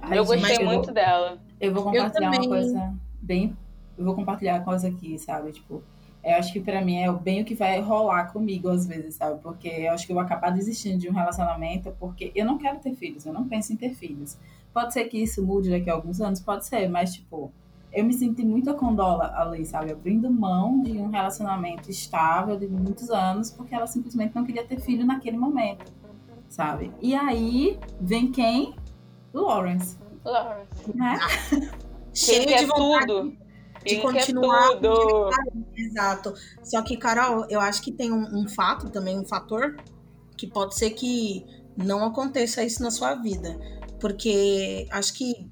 Ai, eu gostei eu muito vou, dela. Eu vou compartilhar eu uma coisa bem. Eu vou compartilhar uma coisa aqui, sabe? Tipo, eu acho que para mim é bem o que vai rolar comigo às vezes, sabe? Porque eu acho que eu vou acabar desistindo de um relacionamento porque eu não quero ter filhos, eu não penso em ter filhos. Pode ser que isso mude daqui a alguns anos, pode ser, mas tipo, eu me senti muito a condola ali, sabe? Abrindo mão de um relacionamento estável de muitos anos porque ela simplesmente não queria ter filho naquele momento, sabe? E aí vem quem? Lawrence. Lawrence. Né? Cheio de vontade tudo. de Ele continuar. tudo. Exato. Só que, Carol, eu acho que tem um, um fato também, um fator que pode ser que não aconteça isso na sua vida. Porque acho que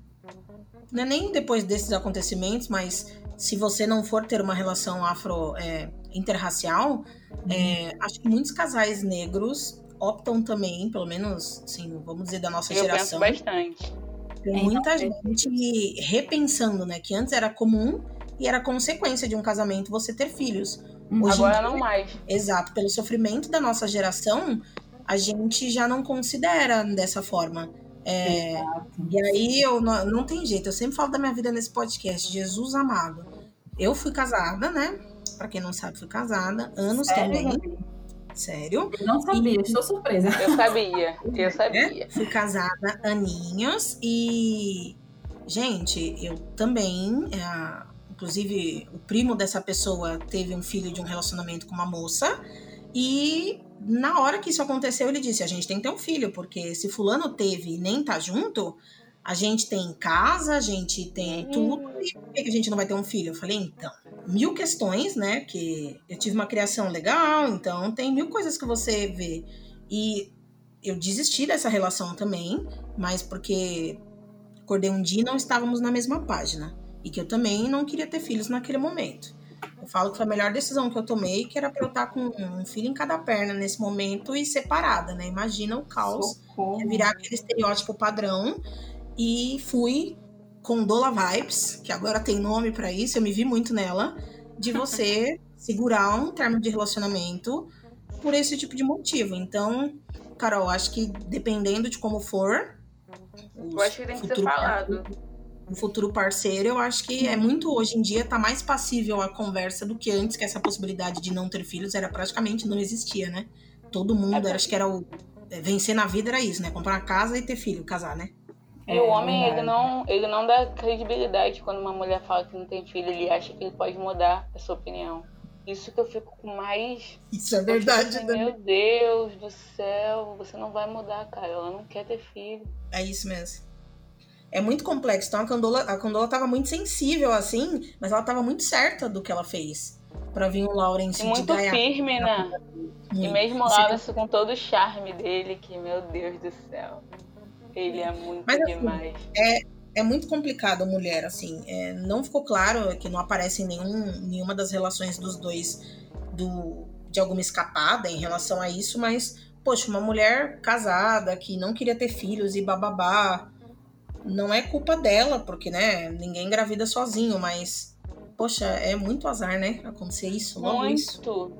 não é nem depois desses acontecimentos, mas se você não for ter uma relação afro é, interracial, é, acho que muitos casais negros optam também, pelo menos, assim, vamos dizer, da nossa Eu geração. penso bastante. Tem muita gente repensando, né? Que antes era comum e era consequência de um casamento você ter filhos. Hoje Agora dia, não mais. Exato. Pelo sofrimento da nossa geração, a gente já não considera dessa forma. É, e aí eu não, não tem jeito, eu sempre falo da minha vida nesse podcast, Jesus amado. Eu fui casada, né? Pra quem não sabe, fui casada, anos Sério, também. Sério. Eu não sabia, e... estou surpresa. Eu sabia, eu sabia. É, fui casada aninhos e, gente, eu também, é, inclusive, o primo dessa pessoa teve um filho de um relacionamento com uma moça e na hora que isso aconteceu, ele disse: a gente tem que ter um filho, porque se fulano teve e nem tá junto, a gente tem casa, a gente tem tudo, e por que a gente não vai ter um filho? Eu falei, então, mil questões, né? Que eu tive uma criação legal, então tem mil coisas que você vê. E eu desisti dessa relação também, mas porque acordei um dia e não estávamos na mesma página. E que eu também não queria ter filhos naquele momento. Eu falo que foi a melhor decisão que eu tomei, que era pra eu estar com um filho em cada perna nesse momento e separada, né? Imagina o caos, virar aquele estereótipo padrão e fui com Dola Vibes, que agora tem nome para isso, eu me vi muito nela, de você segurar um termo de relacionamento por esse tipo de motivo. Então, Carol, acho que dependendo de como for, eu acho que tem que ser falado. Um futuro parceiro, eu acho que é muito hoje em dia tá mais passível a conversa do que antes, que essa possibilidade de não ter filhos era praticamente não existia, né? Todo mundo, é acho que era o é, vencer na vida era isso, né? Comprar uma casa e ter filho, casar, né? E o homem, ele não, ele não dá credibilidade quando uma mulher fala que não tem filho, ele acha que ele pode mudar a sua opinião. Isso que eu fico com mais. Isso é verdade, né? Meu Deus do céu, você não vai mudar, cara. Ela não quer ter filho. É isso mesmo. É muito complexo. Então a Candola, a Candola tava muito sensível, assim, mas ela tava muito certa do que ela fez. Pra vir o Lawrence e muito de firme, né? Muito. E mesmo o Lawrence com todo o charme dele, que, meu Deus do céu. Ele é muito mas, assim, demais. É, é muito complicado a mulher, assim. É, não ficou claro que não aparece em nenhum, nenhuma das relações dos dois do, de alguma escapada em relação a isso, mas, poxa, uma mulher casada que não queria ter filhos e bababá. Não é culpa dela, porque, né, ninguém engravida sozinho, mas, poxa, é muito azar, né? Acontecer isso, logo muito, isso.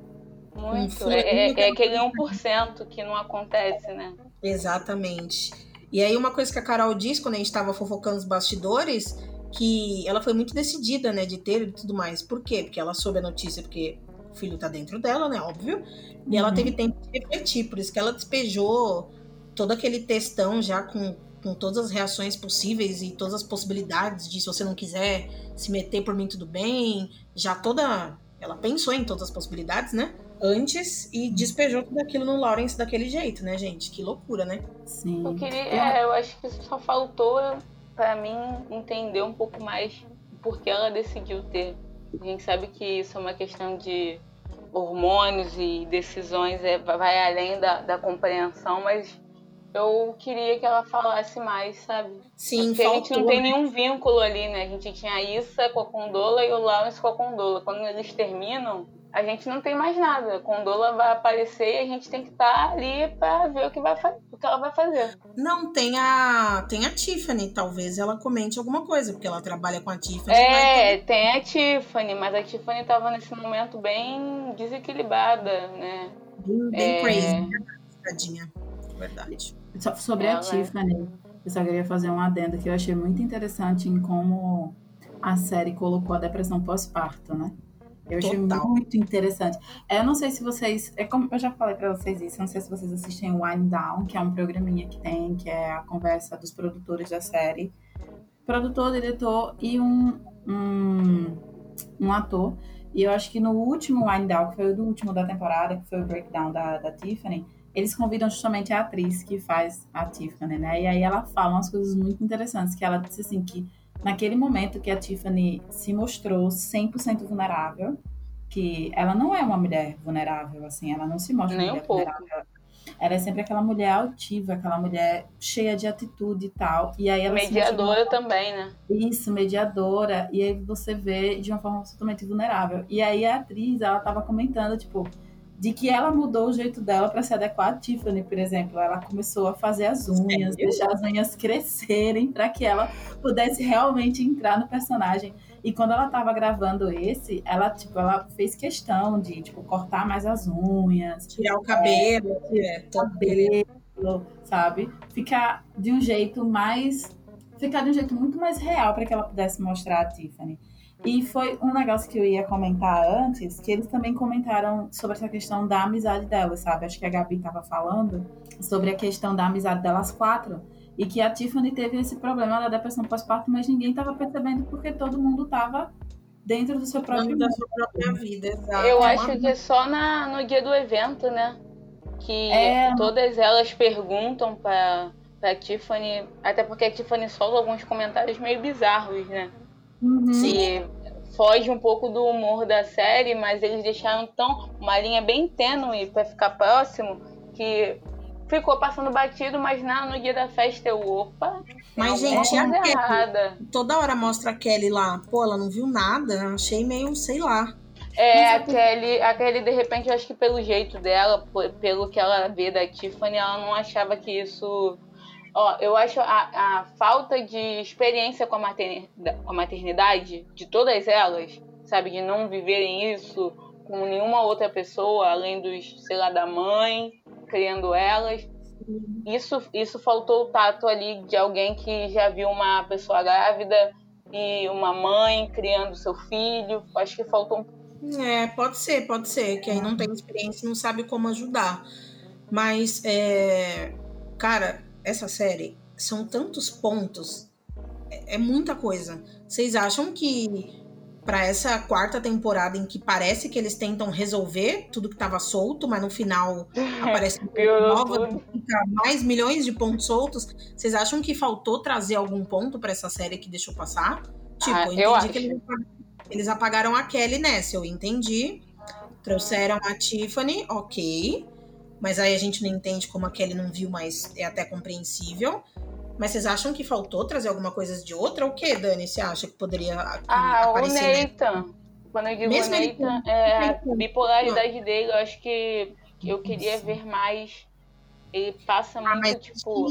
Muito, É, é, é aquele 1% que não acontece, né? Exatamente. E aí, uma coisa que a Carol disse quando a gente estava fofocando os bastidores, que ela foi muito decidida, né, de ter e tudo mais. Por quê? Porque ela soube a notícia, porque o filho tá dentro dela, né, óbvio. E uhum. ela teve tempo de refletir, por isso que ela despejou todo aquele textão já com, com todas as reações possíveis e todas as possibilidades de se você não quiser se meter por mim, tudo bem. Já toda. Ela pensou em todas as possibilidades, né? Antes e despejou tudo aquilo no Lawrence daquele jeito, né, gente? Que loucura, né? Sim. Eu queria, é, eu acho que só faltou para mim entender um pouco mais por que ela decidiu ter. A gente sabe que isso é uma questão de hormônios e decisões, é, vai além da, da compreensão, mas eu queria que ela falasse mais, sabe? Sim, Porque faltou. a gente não tem nenhum vínculo ali, né? A gente tinha a Issa com a Condola e o Lawrence com a Condola. Quando eles terminam, a gente não tem mais nada. Condola vai aparecer e a gente tem que estar tá ali para ver o que, vai o que ela vai fazer. Não, tem a, tem a Tiffany. Talvez ela comente alguma coisa, porque ela trabalha com a Tiffany. É, ter... tem a Tiffany, mas a Tiffany estava nesse momento bem desequilibrada, né? Bem, bem é... crazy, tadinha. Verdade. Sobre ela... a Tiffany, eu só queria fazer um adendo que eu achei muito interessante em como a série colocou a depressão pós-parto, né? Eu achei Total. muito interessante. É, eu não sei se vocês. É como eu já falei para vocês isso, não sei se vocês assistem o Wind Down, que é um programinha que tem, que é a conversa dos produtores da série. Produtor, diretor e um, um, um ator. E eu acho que no último Wind Down, que foi o do último da temporada, que foi o breakdown da, da Tiffany, eles convidam justamente a atriz que faz a Tiffany, né? E aí ela fala umas coisas muito interessantes, que ela disse assim que naquele momento que a Tiffany se mostrou 100% vulnerável, que ela não é uma mulher vulnerável, assim, ela não se mostra Nem um vulnerável. Ela é sempre aquela mulher altiva, aquela mulher cheia de atitude e tal. E aí ela mediadora também, né? Isso, mediadora. E aí você vê de uma forma absolutamente vulnerável. E aí a atriz, ela tava comentando, tipo, de que ela mudou o jeito dela para se adequar a Tiffany, por exemplo. Ela começou a fazer as unhas, Sério? deixar as unhas crescerem para que ela pudesse realmente entrar no personagem. E quando ela estava gravando esse, ela tipo, ela fez questão de tipo cortar mais as unhas, tirar o cabelo, é, tirar o cabelo, sabe? Ficar de um jeito mais ficar de um jeito muito mais real para que ela pudesse mostrar a Tiffany. E foi um negócio que eu ia comentar antes, que eles também comentaram sobre essa questão da amizade delas, sabe? Acho que a Gabi estava falando sobre a questão da amizade delas quatro. E que a Tiffany teve esse problema da depressão pós-parto, mas ninguém estava percebendo porque todo mundo estava dentro do seu próprio da sua própria vida. Exato. Eu acho que é só na, no dia do evento, né? Que é... todas elas perguntam para a Tiffany, até porque a Tiffany solta alguns comentários meio bizarros, né? Uhum. Que foge um pouco do humor da série, mas eles deixaram tão uma linha bem tênue para ficar próximo que ficou passando batido, mas na, no dia da festa eu, opa, mas, gente, a Kelly, toda hora mostra a Kelly lá. Pô, ela não viu nada. Achei meio, sei lá. É, a Kelly, a Kelly, de repente, eu acho que pelo jeito dela, pelo que ela vê da Tiffany, ela não achava que isso Ó, eu acho a, a falta de experiência com a, maternidade, com a maternidade de todas elas, sabe, de não viverem isso com nenhuma outra pessoa além dos, sei lá, da mãe criando elas. Isso, isso faltou o tato ali de alguém que já viu uma pessoa grávida e uma mãe criando seu filho. Acho que faltou um É, pode ser, pode ser, que aí não tem experiência não sabe como ajudar. Mas, é, cara, essa série são tantos pontos, é, é muita coisa. Vocês acham que para essa quarta temporada em que parece que eles tentam resolver tudo que estava solto, mas no final aparece nova, fica mais milhões de pontos soltos. Vocês acham que faltou trazer algum ponto para essa série que deixou passar? Tipo, ah, eu entendi que eles, eles apagaram a Kelly nessa, eu entendi. Trouxeram a Tiffany, ok. Mas aí a gente não entende como a Kelly não viu, mas é até compreensível. Mas vocês acham que faltou trazer alguma coisa de outra? Ou o que, Dani? Você acha que poderia ah, aparecer? Ah, o Nathan. Né? Quando eu digo Mesmo Nathan, ele... é, a bipolaridade não. dele, eu acho que eu queria ver mais. Ele passa ah, muito, tipo...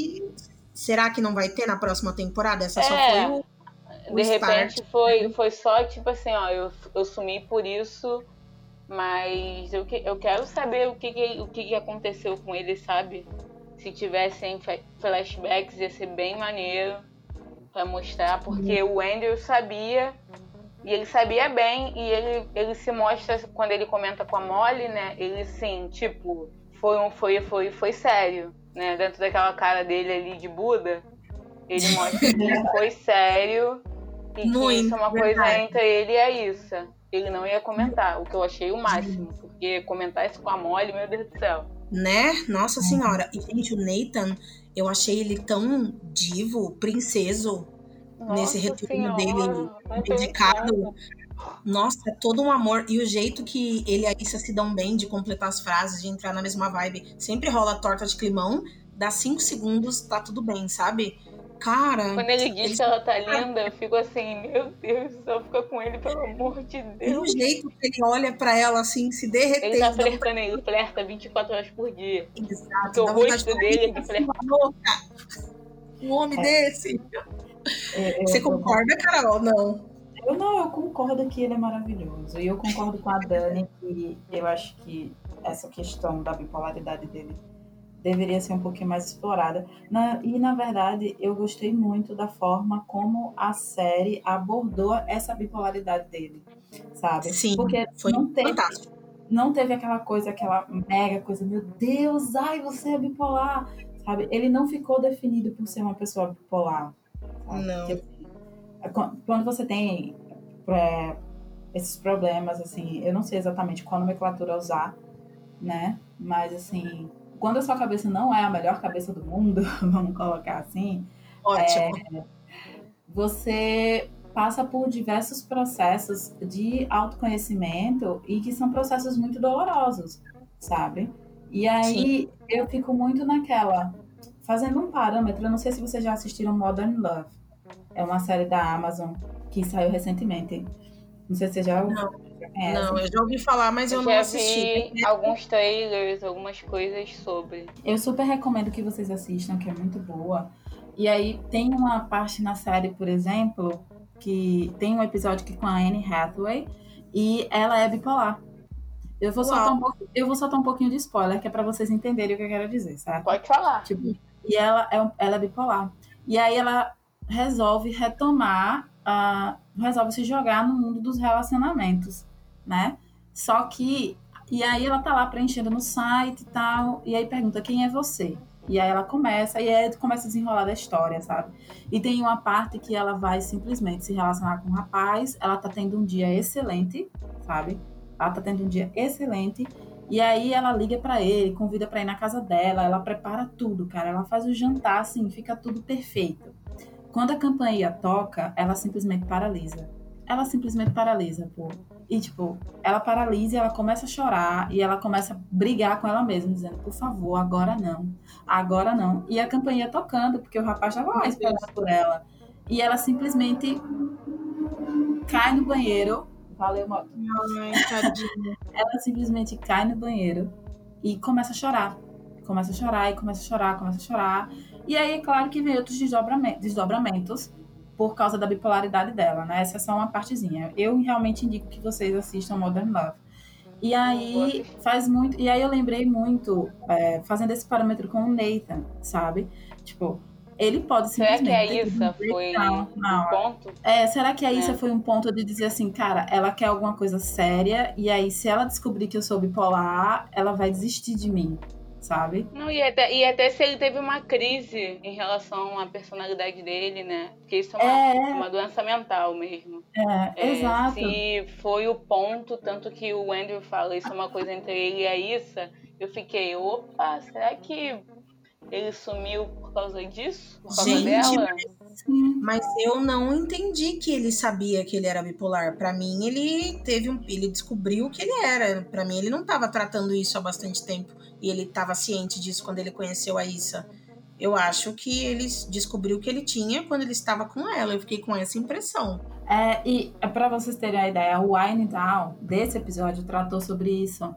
Será que não vai ter na próxima temporada? Essa é, só foi o, o De start. repente foi, foi só, tipo assim, ó, eu, eu sumi por isso mas eu, eu quero saber o que, que o que, que aconteceu com ele, sabe? Se tivessem flashbacks ia ser bem maneiro para mostrar, porque o Andrew sabia e ele sabia bem e ele, ele se mostra quando ele comenta com a Molly, né? Ele sim, tipo, foi um foi foi foi sério, né? Dentro daquela cara dele ali de Buda, ele mostra que foi sério e Muito, que isso é uma verdade. coisa entre ele e a Issa ele não ia comentar, o que eu achei o máximo, porque comentar isso com a Molly, meu Deus do céu. Né? Nossa senhora. E, gente, o Nathan, eu achei ele tão divo, princeso, Nossa nesse retorno dele dedicado. Nossa, é todo um amor. E o jeito que ele e a Issa se dão bem de completar as frases, de entrar na mesma vibe. Sempre rola torta de climão, dá cinco segundos, tá tudo bem, sabe? Cara. Quando ele diz ele... que ela tá linda, eu fico assim, meu Deus, só fica com ele, pelo amor de Deus. E o jeito que ele olha pra ela assim, se derretendo. Ele tá flertando, ele flerta 24 horas por dia. Exato. Porque o rosto dele é flerta. Um homem é. desse. É, Você concorda, Carol? Não. Eu não, eu concordo que ele é maravilhoso. E eu concordo com a Dani que eu acho que essa questão da bipolaridade dele deveria ser um pouquinho mais explorada. Na, e, na verdade, eu gostei muito da forma como a série abordou essa bipolaridade dele, sabe? Sim, Porque foi não teve, fantástico. Não teve aquela coisa, aquela mega coisa, meu Deus, ai, você é bipolar, sabe? Ele não ficou definido por ser uma pessoa bipolar. Sabe? Não. Porque, assim, quando você tem é, esses problemas, assim, eu não sei exatamente qual nomenclatura usar, né? Mas, assim, quando a sua cabeça não é a melhor cabeça do mundo, vamos colocar assim, Ótimo. É, você passa por diversos processos de autoconhecimento e que são processos muito dolorosos, sabe? E aí Sim. eu fico muito naquela, fazendo um parâmetro, eu não sei se vocês já assistiram Modern Love. É uma série da Amazon que saiu recentemente. Não sei se você já não. É, não, eu já ouvi falar, mas eu, eu não assisti. Vi alguns trailers, algumas coisas sobre. Eu super recomendo que vocês assistam, que é muito boa. E aí tem uma parte na série, por exemplo, que tem um episódio que com a Anne Hathaway e ela é bipolar. Eu vou, soltar um, pouco, eu vou soltar um pouquinho de spoiler, que é para vocês entenderem o que eu quero dizer, certo? Pode falar. Tipo, e ela é, ela é bipolar. E aí ela resolve retomar, uh, resolve se jogar no mundo dos relacionamentos né? Só que, e aí ela tá lá preenchendo no site e tal, e aí pergunta quem é você? E aí ela começa, e aí começa a desenrolar da história, sabe? E tem uma parte que ela vai simplesmente se relacionar com um rapaz, ela tá tendo um dia excelente, sabe? Ela tá tendo um dia excelente, e aí ela liga para ele, convida para ir na casa dela, ela prepara tudo, cara. Ela faz o jantar, assim, fica tudo perfeito. Quando a campainha toca, ela simplesmente paralisa. Ela simplesmente paralisa, pô. E, tipo, ela paralisa e ela começa a chorar e ela começa a brigar com ela mesma, dizendo, por favor, agora não, agora não. E a campainha tocando, porque o rapaz estava lá esperando por ela. E ela simplesmente cai no banheiro. Valeu, moto. Ai, tadinha. ela simplesmente cai no banheiro e começa a chorar. Começa a chorar e começa a chorar, começa a chorar. E aí, é claro que vem outros desdobramentos por causa da bipolaridade dela, né? Essa é só uma partezinha. Eu realmente indico que vocês assistam Modern Love. E aí faz muito. E aí eu lembrei muito, é, fazendo esse parâmetro com o Nathan, sabe? Tipo, ele pode simplesmente. Será que a Issa foi um ponto? É, será que a Issa é. foi um ponto de dizer assim, cara, ela quer alguma coisa séria, e aí se ela descobrir que eu sou bipolar, ela vai desistir de mim sabe? Não, e até, e até se ele teve uma crise em relação à personalidade dele, né? Porque isso é uma, é... uma doença mental mesmo. É, é, exato. Se foi o ponto, tanto que o Andrew fala isso é uma coisa entre ele e a Issa, eu fiquei, opa, será que ele sumiu por causa disso? Por causa Gente, dela? Mas eu não entendi que ele sabia que ele era bipolar. Para mim, ele teve um, ele descobriu que ele era. Para mim, ele não estava tratando isso há bastante tempo e ele estava ciente disso quando ele conheceu a Issa. Eu acho que ele descobriu que ele tinha quando ele estava com ela. Eu fiquei com essa impressão. É, e é para vocês terem a ideia, o Wine Down desse episódio tratou sobre isso.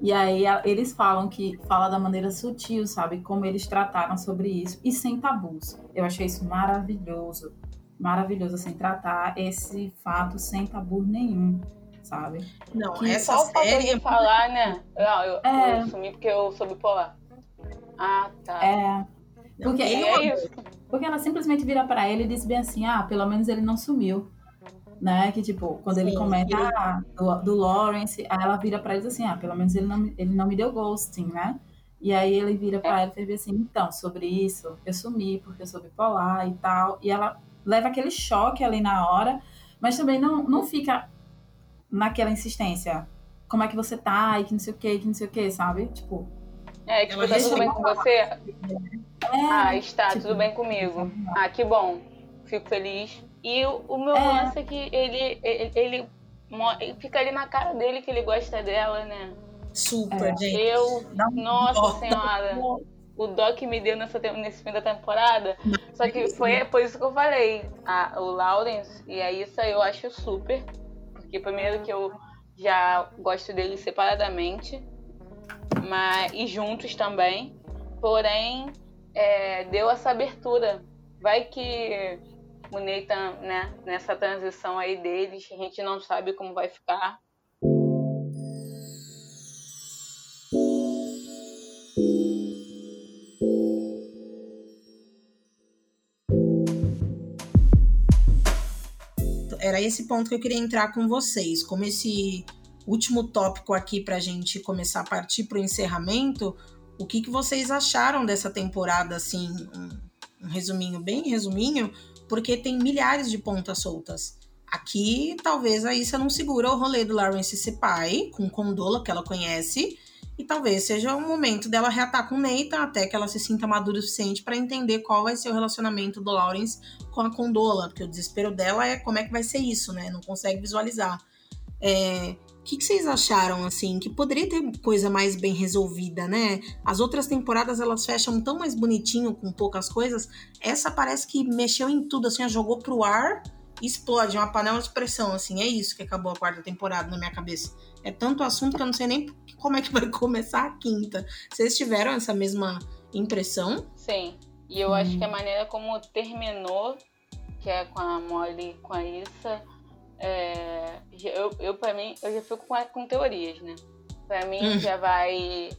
E aí eles falam que fala da maneira sutil, sabe? Como eles trataram sobre isso e sem tabus. Eu achei isso maravilhoso. Maravilhoso, assim, tratar esse fato sem tabu nenhum, sabe? Não, que essa só série... de falar, né? Não, eu, é... eu assumi porque eu sou bipolar. Ah, tá. É. Porque, não, é isso. porque ela simplesmente vira para ele e diz bem assim, ah, pelo menos ele não sumiu né? Que tipo, quando Sim, ele comenta ele... Ah, do, do, Lawrence, aí ela vira para ele assim, ah, pelo menos ele não, ele não me deu ghosting, né? E aí ele vira para ela e fez assim, então, sobre isso, eu sumi porque eu sou bipolar e tal. E ela leva aquele choque ali na hora, mas também não, não fica naquela insistência. Como é que você tá? E que não sei o que, que não sei o que, sabe? Tipo. É, tipo, tá tudo bem com você? É, ah, está, tipo, tudo bem comigo. Ah, que bom. Fico feliz e o, o meu é. lance é que ele, ele, ele, ele, fica ali na cara dele que ele gosta dela, né? Super, é. gente. Eu, nossa senhora, o dó que me deu nessa, nesse fim da temporada. Só que foi por isso que eu falei. A, o Lawrence e a Issa eu acho super. Porque primeiro que eu já gosto deles separadamente. Mas, e juntos também. Porém, é, deu essa abertura. Vai que o Nathan, né, nessa transição aí deles, a gente não sabe como vai ficar. Era esse ponto que eu queria entrar com vocês. Como esse último tópico aqui para a gente começar a partir para o encerramento, o que, que vocês acharam dessa temporada, assim, um, um resuminho, bem resuminho, porque tem milhares de pontas soltas. Aqui, talvez a Issa não segura o rolê do Lawrence ser pai, com Condola, que ela conhece, e talvez seja o momento dela reatar com Nathan até que ela se sinta madura o suficiente para entender qual vai ser o relacionamento do Lawrence com a Condola, porque o desespero dela é como é que vai ser isso, né? Não consegue visualizar. É, que, que vocês acharam, assim, que poderia ter coisa mais bem resolvida, né? As outras temporadas, elas fecham tão mais bonitinho, com poucas coisas. Essa parece que mexeu em tudo, assim, jogou pro ar explode, é uma panela de pressão, assim. É isso que acabou a quarta temporada na minha cabeça. É tanto assunto que eu não sei nem como é que vai começar a quinta. Vocês tiveram essa mesma impressão? Sim. E eu hum. acho que a maneira como terminou, que é com a Molly com a Issa é, eu, eu para mim, eu já fico com, com teorias, né? Para mim hum. já vai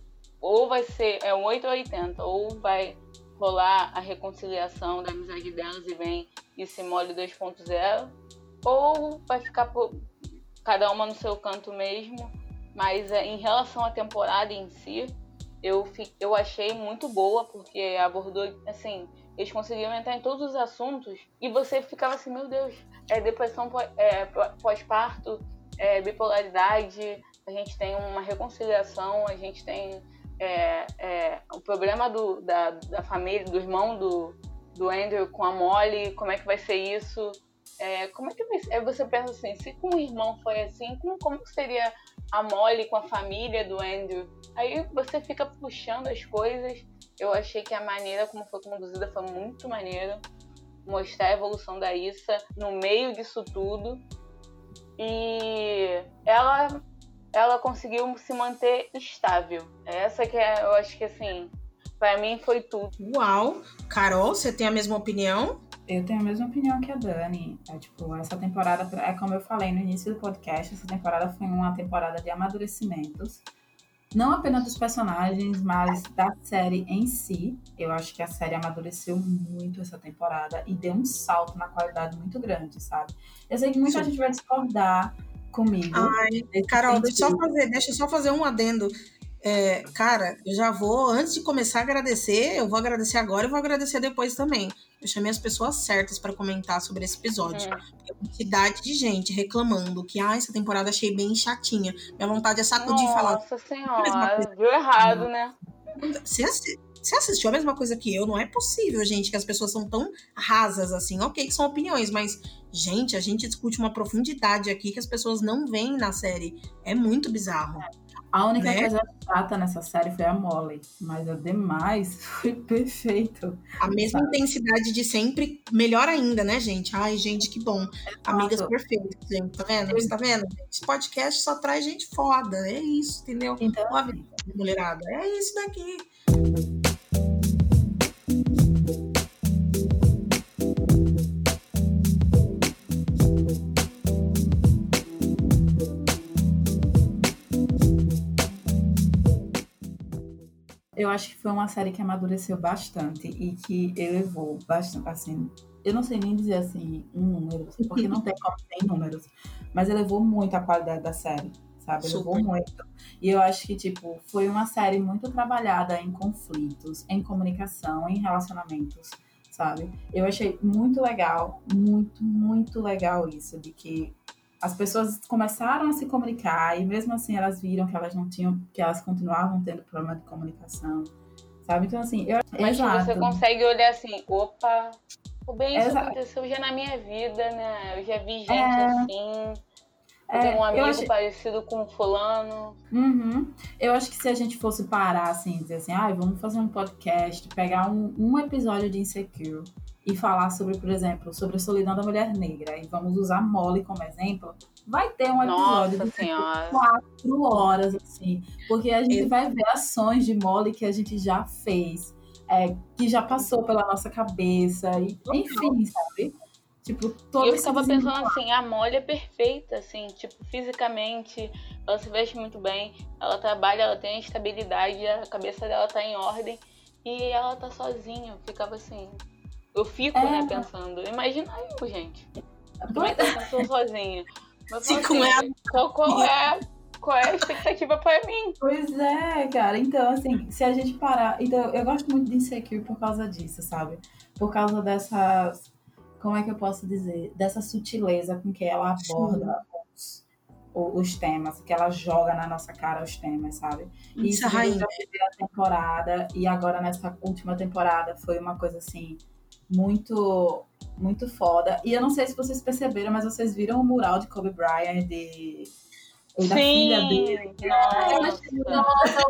ou vai ser é um 8 ou 80, ou vai rolar a reconciliação da amizade delas e vem e se mole 2.0, ou vai ficar por, cada uma no seu canto mesmo. Mas é, em relação à temporada em si, eu, eu achei muito boa, porque abordou, assim, eles conseguiam entrar em todos os assuntos e você ficava assim, meu Deus, é depressão é, pós-parto, é, bipolaridade, a gente tem uma reconciliação, a gente tem é, é, o problema do, da, da família, do irmão do, do Andrew com a Molly, como é que vai ser isso? É, como é que vai ser? Aí você pensa assim, se com o irmão foi assim, como, como seria a Molly com a família do Andrew? Aí você fica puxando as coisas eu achei que a maneira como foi conduzida foi muito maneira. Mostrar a evolução da Issa no meio disso tudo. E ela ela conseguiu se manter estável. Essa que é, eu acho que assim, Pra mim foi tudo. Uau! Carol, você tem a mesma opinião? Eu tenho a mesma opinião que a Dani. É, tipo, essa temporada, é como eu falei no início do podcast, essa temporada foi uma temporada de amadurecimentos. Não apenas dos personagens, mas da série em si. Eu acho que a série amadureceu muito essa temporada e deu um salto na qualidade muito grande, sabe? Eu sei que muita Sim. gente vai discordar comigo. Ai, Carol, deixa eu, só fazer, deixa eu só fazer um adendo. É, cara, eu já vou, antes de começar a agradecer, eu vou agradecer agora e vou agradecer depois também. Eu chamei as pessoas certas para comentar sobre esse episódio. Uhum. A quantidade de gente reclamando que, ah, essa temporada achei bem chatinha. Minha vontade é sacudir Nossa e falar. Nossa senhora, viu errado, né? Você, você assistiu a mesma coisa que eu? Não é possível, gente, que as pessoas são tão rasas assim. Ok, que são opiniões, mas, gente, a gente discute uma profundidade aqui que as pessoas não veem na série. É muito bizarro. É. A única né? coisa chata nessa série foi a Molly, mas a demais foi perfeito. A mesma sabe? intensidade de sempre, melhor ainda, né, gente? Ai, gente, que bom. Amigas perfeitas, gente, tá vendo? Você tá vendo? Esse podcast só traz gente foda, é isso, entendeu? Então, vida, mulherada, é isso daqui. Eu acho que foi uma série que amadureceu bastante e que elevou bastante, assim, eu não sei nem dizer assim um número, porque não tem como ter números, mas elevou muito a qualidade da série, sabe? Elevou Super. muito. E eu acho que, tipo, foi uma série muito trabalhada em conflitos, em comunicação, em relacionamentos, sabe? Eu achei muito legal, muito, muito legal isso, de que as pessoas começaram a se comunicar e mesmo assim elas viram que elas não tinham, que elas continuavam tendo problema de comunicação, sabe? Então assim, eu Mas exato. você consegue olhar assim, opa, o bem isso aconteceu já na minha vida, né? Eu já vi gente é... assim. Eu tenho um amigo acho... parecido com fulano. Uhum. Eu acho que se a gente fosse parar assim, dizer assim, ah, vamos fazer um podcast, pegar um, um episódio de Insecure e falar sobre, por exemplo, sobre a solidão da mulher negra, e vamos usar Molly como exemplo, vai ter um episódio Nossa de quatro horas, assim, porque a gente vai ver ações de Molly que a gente já fez, é, que já passou pela nossa cabeça, e, enfim, sabe? Tipo, eu ficava pensando assim, a Molly é perfeita, assim, tipo, fisicamente, ela se veste muito bem, ela trabalha, ela tem estabilidade, a cabeça dela tá em ordem, e ela tá sozinha, eu ficava assim, eu fico, né, é. né, pensando. Imagina eu, gente. Como é que eu tô sozinha? Mas, Sim, assim, é. Qual, qual, é, qual é a expectativa pra mim? Pois é, cara. Então, assim, se a gente parar. Então, eu gosto muito de Insecure por causa disso, sabe? Por causa dessas. Como é que eu posso dizer? Dessa sutileza com que ela aborda os, os, temas, que ela joga na nossa cara os temas, sabe? E isso, isso a primeira temporada, e agora nessa última temporada foi uma coisa assim muito muito foda. E eu não sei se vocês perceberam, mas vocês viram o mural de Kobe Bryant de da Sim, filha dele. Nossa,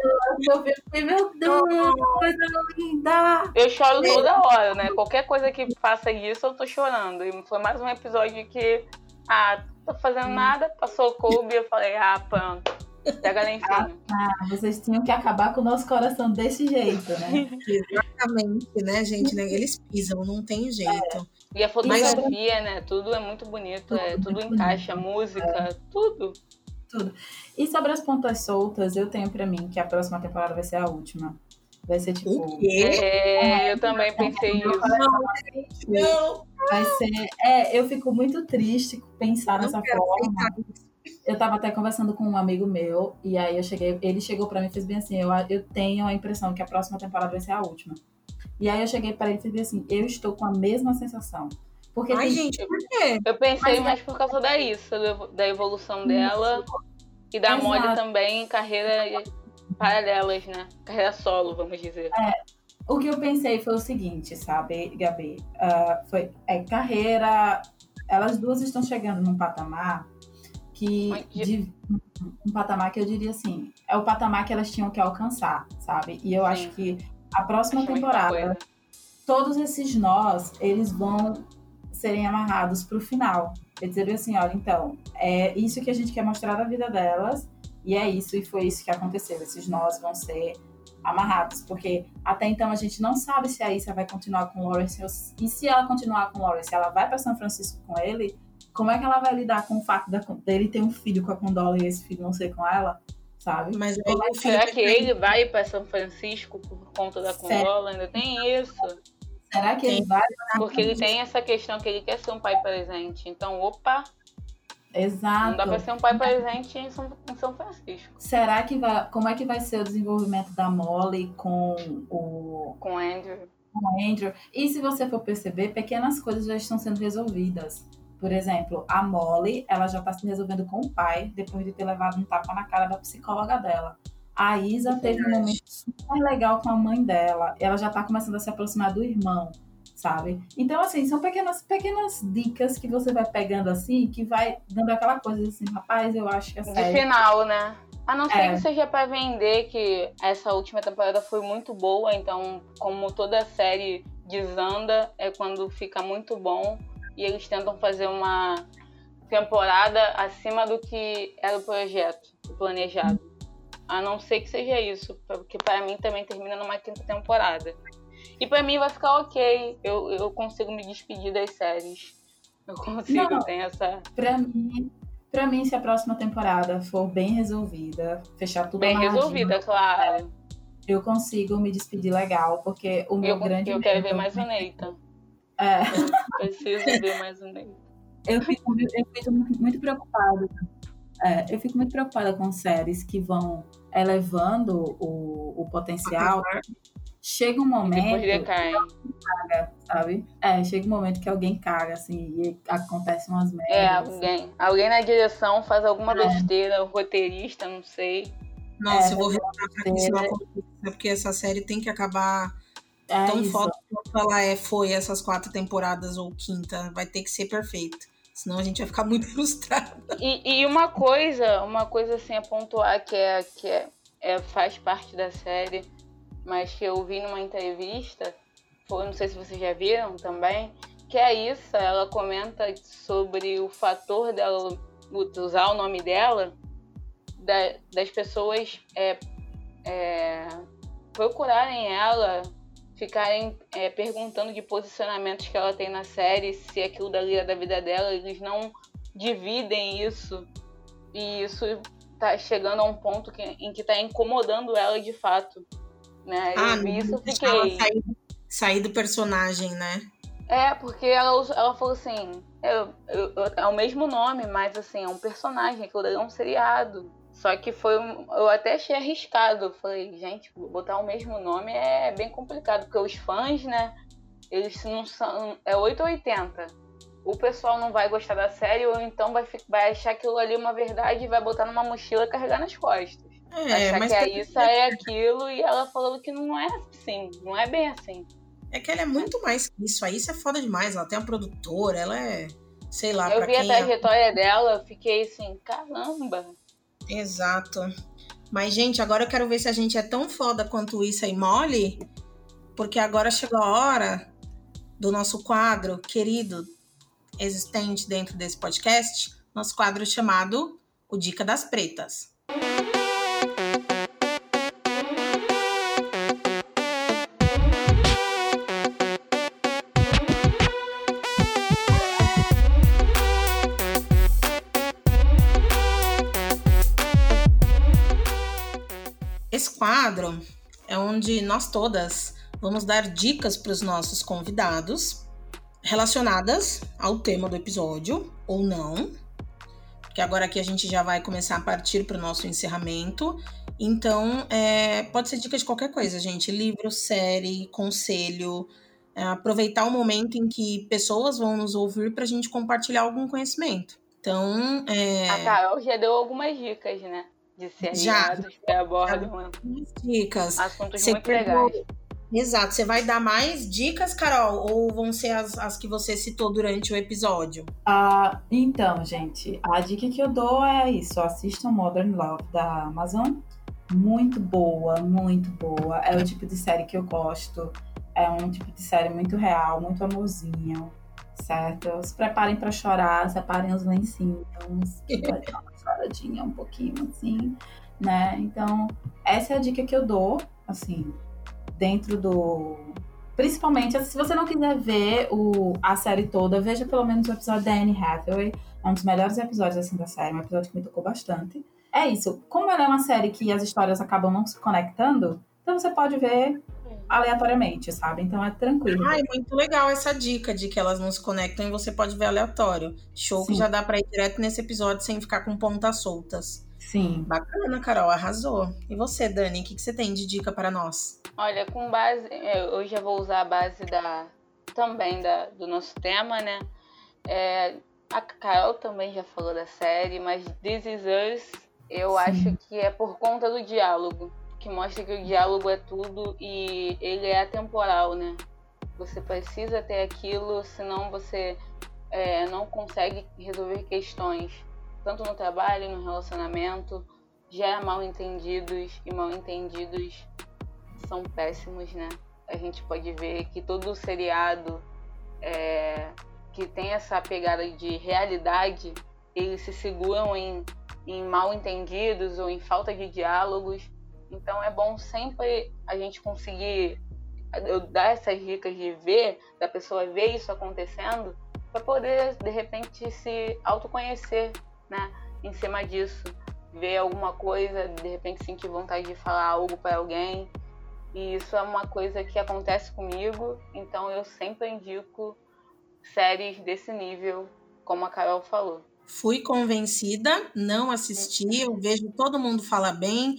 eu vi, meu Deus, coisa linda! Eu choro toda hora, né? Qualquer coisa que faça isso, eu tô chorando. E foi mais um episódio que, ah, tô fazendo nada, passou o Kobe, eu falei, ah, pronto. Pega lá em cima. Ah, vocês tinham que acabar com o nosso coração desse jeito, né? Exatamente, né, gente? Né? Eles pisam, não tem jeito. É. E a fotografia, Mas... né? Tudo é muito bonito, tudo, é, tudo encaixa, bonito. música, é. tudo. Tudo. E sobre as pontas soltas, eu tenho para mim que a próxima temporada vai ser a última. Vai ser tipo. O quê? É, eu também pensei nisso. Não. Vai ser. É, eu fico muito triste pensar nessa forma eu tava até conversando com um amigo meu, e aí eu cheguei, ele chegou para mim e fez bem assim, eu, eu tenho a impressão que a próxima temporada vai ser a última. E aí eu cheguei para ele e fiz bem assim, eu estou com a mesma sensação. Porque Ai, tem... gente, por quê? Eu pensei Mas, mais por causa da isso, da evolução dela e da Molly também, carreira paralelas, né? Carreira solo, vamos dizer. É, o que eu pensei foi o seguinte, sabe, Gabi? Uh, foi é, carreira. Elas duas estão chegando num patamar que de um patamar que eu diria assim, é o patamar que elas tinham que alcançar, sabe? E eu Sim. acho que a próxima acho temporada, todos esses nós, eles vão serem amarrados para o final. Quer dizer assim, olha, então, é isso que a gente quer mostrar da vida delas, e é isso, e foi isso que aconteceu. Esses nós vão ser amarrados, porque até então a gente não sabe se a Issa vai continuar com o Lawrence e se ela continuar com o Lawrence, ela vai para São Francisco com ele, como é que ela vai lidar com o fato dele ter um filho com a Condola e esse filho não ser com ela? Sabe? Mas aí, é será que ele vai para São Francisco por conta da Condola? Ainda tem isso. Será que ele vai? Porque ele tem essa questão que ele quer ser um pai presente. Então, opa, Exato. Não dá para ser um pai presente em São, em São Francisco. Será que vai. Como é que vai ser o desenvolvimento da Molly com o. Com o Andrew. Com o Andrew. E se você for perceber, pequenas coisas já estão sendo resolvidas. Por exemplo, a Molly, ela já está se resolvendo com o pai, depois de ter levado um tapa na cara da psicóloga dela. A Isa teve um momento super legal com a mãe dela. Ela já está começando a se aproximar do irmão sabe? Então, assim, são pequenas, pequenas dicas que você vai pegando assim, que vai dando aquela coisa assim, rapaz, eu acho que é sério. De final, né? A não ser é. que seja para vender que essa última temporada foi muito boa, então, como toda série desanda, é quando fica muito bom e eles tentam fazer uma temporada acima do que era o projeto, o planejado. A não ser que seja isso, porque para mim também termina numa quinta temporada. E pra mim vai ficar ok. Eu, eu consigo me despedir das séries. Eu consigo, Não, tem essa. Pra mim, pra mim, se a próxima temporada for bem resolvida, fechar tudo Bem resolvida, claro. Eu consigo me despedir legal, porque o meu eu, grande. Eu quero ver mais o Neita. É. Eu preciso ver mais Neita. Eu fico, eu fico muito preocupada. É, eu fico muito preocupada com séries que vão elevando o, o potencial chega um momento. E caga, sabe? É, chega um momento que alguém caga, assim, e acontece umas merdas. É, alguém. Alguém na direção faz alguma é. besteira, o roteirista, não sei. Nossa, é, eu vou reparar pra que isso não aconteça, porque essa série tem que acabar é tão isso. quanto ela é, foi essas quatro temporadas ou quinta. Vai ter que ser perfeito. Senão a gente vai ficar muito frustrado. E, e uma coisa, uma coisa assim a pontuar que é que é, é faz parte da série mas que eu vi numa entrevista, foi, não sei se vocês já viram também, que a Issa, ela comenta sobre o fator dela usar o nome dela, da, das pessoas é, é, procurarem ela, ficarem é, perguntando de posicionamentos que ela tem na série, se aquilo dali é da vida dela, eles não dividem isso. E isso tá chegando a um ponto que, em que tá incomodando ela de fato. Né? Ah, eu vi isso fiquei. Sair, sair, do personagem, né? É, porque ela, ela falou assim: eu, eu, eu, é o mesmo nome, mas assim, é um personagem, aquilo daí é um seriado. Só que foi um, eu até achei arriscado. Falei, gente, botar o mesmo nome é bem complicado, porque os fãs, né? Eles não são. É 880. O pessoal não vai gostar da série, ou então vai, vai achar aquilo ali uma verdade e vai botar numa mochila e carregar nas costas. É, Achar mas que a Issa é aquilo e ela falou que não é assim, não é bem assim. É que ela é muito mais que isso. A Issa é foda demais. Ela tem uma produtora, ela é. Sei lá, Eu vi a é trajetória é... dela, fiquei assim, caramba. Exato. Mas, gente, agora eu quero ver se a gente é tão foda quanto Issa e Molly, porque agora chegou a hora do nosso quadro querido, existente dentro desse podcast, nosso quadro chamado O Dica das Pretas. Esse quadro é onde nós todas vamos dar dicas para os nossos convidados relacionadas ao tema do episódio ou não. Porque agora aqui a gente já vai começar a partir para o nosso encerramento. Então, é, pode ser dica de qualquer coisa, gente. Livro, série, conselho. É, aproveitar o momento em que pessoas vão nos ouvir para a gente compartilhar algum conhecimento. Então, é... A Carol já deu algumas dicas, né? De seriados que abordam dicas. assuntos você muito legais. Exato. Você vai dar mais dicas, Carol? Ou vão ser as, as que você citou durante o episódio? Ah, então, gente, a dica que eu dou é isso: assistam Modern Love da Amazon. Muito boa, muito boa. É o tipo de série que eu gosto. É um tipo de série muito real, muito amorzinho, certo? Se preparem para chorar, separem os lencinhos um pouquinho, assim, né? Então, essa é a dica que eu dou. assim, dentro do. Principalmente, se você não quiser ver o, a série toda, veja pelo menos o episódio da Anne Hathaway. É um dos melhores episódios assim, da série, um episódio que me tocou bastante. É isso. Como ela é uma série que as histórias acabam não se conectando, então você pode ver aleatoriamente, sabe? Então é tranquilo. Ai, muito legal essa dica de que elas não se conectam e você pode ver aleatório. Show Sim. que já dá pra ir direto nesse episódio sem ficar com pontas soltas. Sim. Bacana, Carol, arrasou. E você, Dani, o que, que você tem de dica para nós? Olha, com base. Eu já vou usar a base da também da, do nosso tema, né? É, a Carol também já falou da série, mas This Is Us, eu Sim. acho que é por conta do diálogo que mostra que o diálogo é tudo e ele é atemporal, né? Você precisa ter aquilo, senão você é, não consegue resolver questões, tanto no trabalho, no relacionamento, gera mal entendidos e mal entendidos são péssimos, né? A gente pode ver que todo seriado é, que tem essa pegada de realidade, eles se seguram em, em mal entendidos ou em falta de diálogos então é bom sempre a gente conseguir eu dar essas dicas de ver, da pessoa ver isso acontecendo, para poder de repente se autoconhecer, né? Em cima disso, ver alguma coisa, de repente sentir vontade de falar algo para alguém. E isso é uma coisa que acontece comigo, então eu sempre indico séries desse nível, como a Carol falou. Fui convencida, não assisti, eu vejo todo mundo falar bem,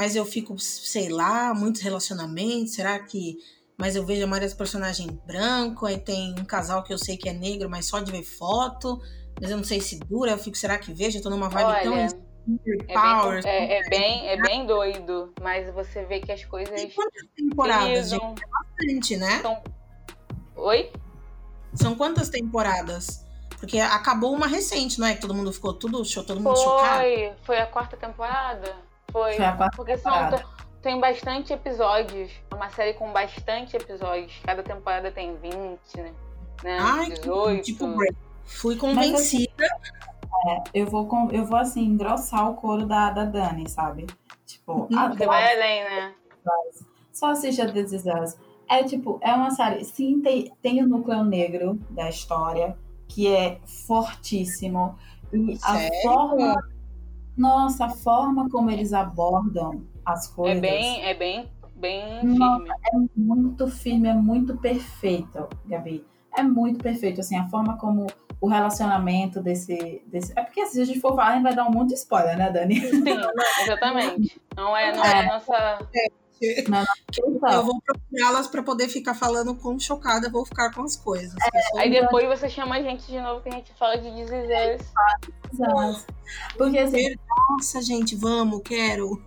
mas eu fico, sei lá, muitos relacionamentos, será que. Mas eu vejo a maioria dos personagens branco, aí tem um casal que eu sei que é negro, mas só de ver foto, mas eu não sei se dura, eu fico, será que vejo? Eu tô numa vibe Olha, tão. É bem, é, é, bem, é bem doido, mas você vê que as coisas. Tem quantas temporadas? Gente? É bastante, né? São... Oi? São quantas temporadas? Porque acabou uma recente, não é? Que todo mundo ficou tudo, todo mundo foi, chocado. Foi a quarta temporada? Foi, porque são, tem bastante episódios. É uma série com bastante episódios. Cada temporada tem 20, né? né? Ai, 18. Tipo, fui convencida. Mas, é, eu, vou, eu vou, assim, engrossar o couro da, da Dani, sabe? Tipo, Você vai além, né? Só assista This Is Us. É tipo, é uma série. Sim, tem, tem o núcleo negro da história, que é fortíssimo. E Sério? a forma nossa, a forma como eles abordam as coisas. É bem, é bem, bem nossa, firme. É muito firme, é muito perfeito, Gabi. É muito perfeito, assim, a forma como o relacionamento desse, desse. É porque se a gente for falar, a gente vai dar um monte de spoiler, né, Dani? Sim, exatamente. Não é, não é, é nossa. É eu vou procurá-las para poder ficar falando com chocada, vou ficar com as coisas. É, aí depois você chama a gente de novo que a gente fala de desejos. Porque assim. Nossa, gente, vamos, quero.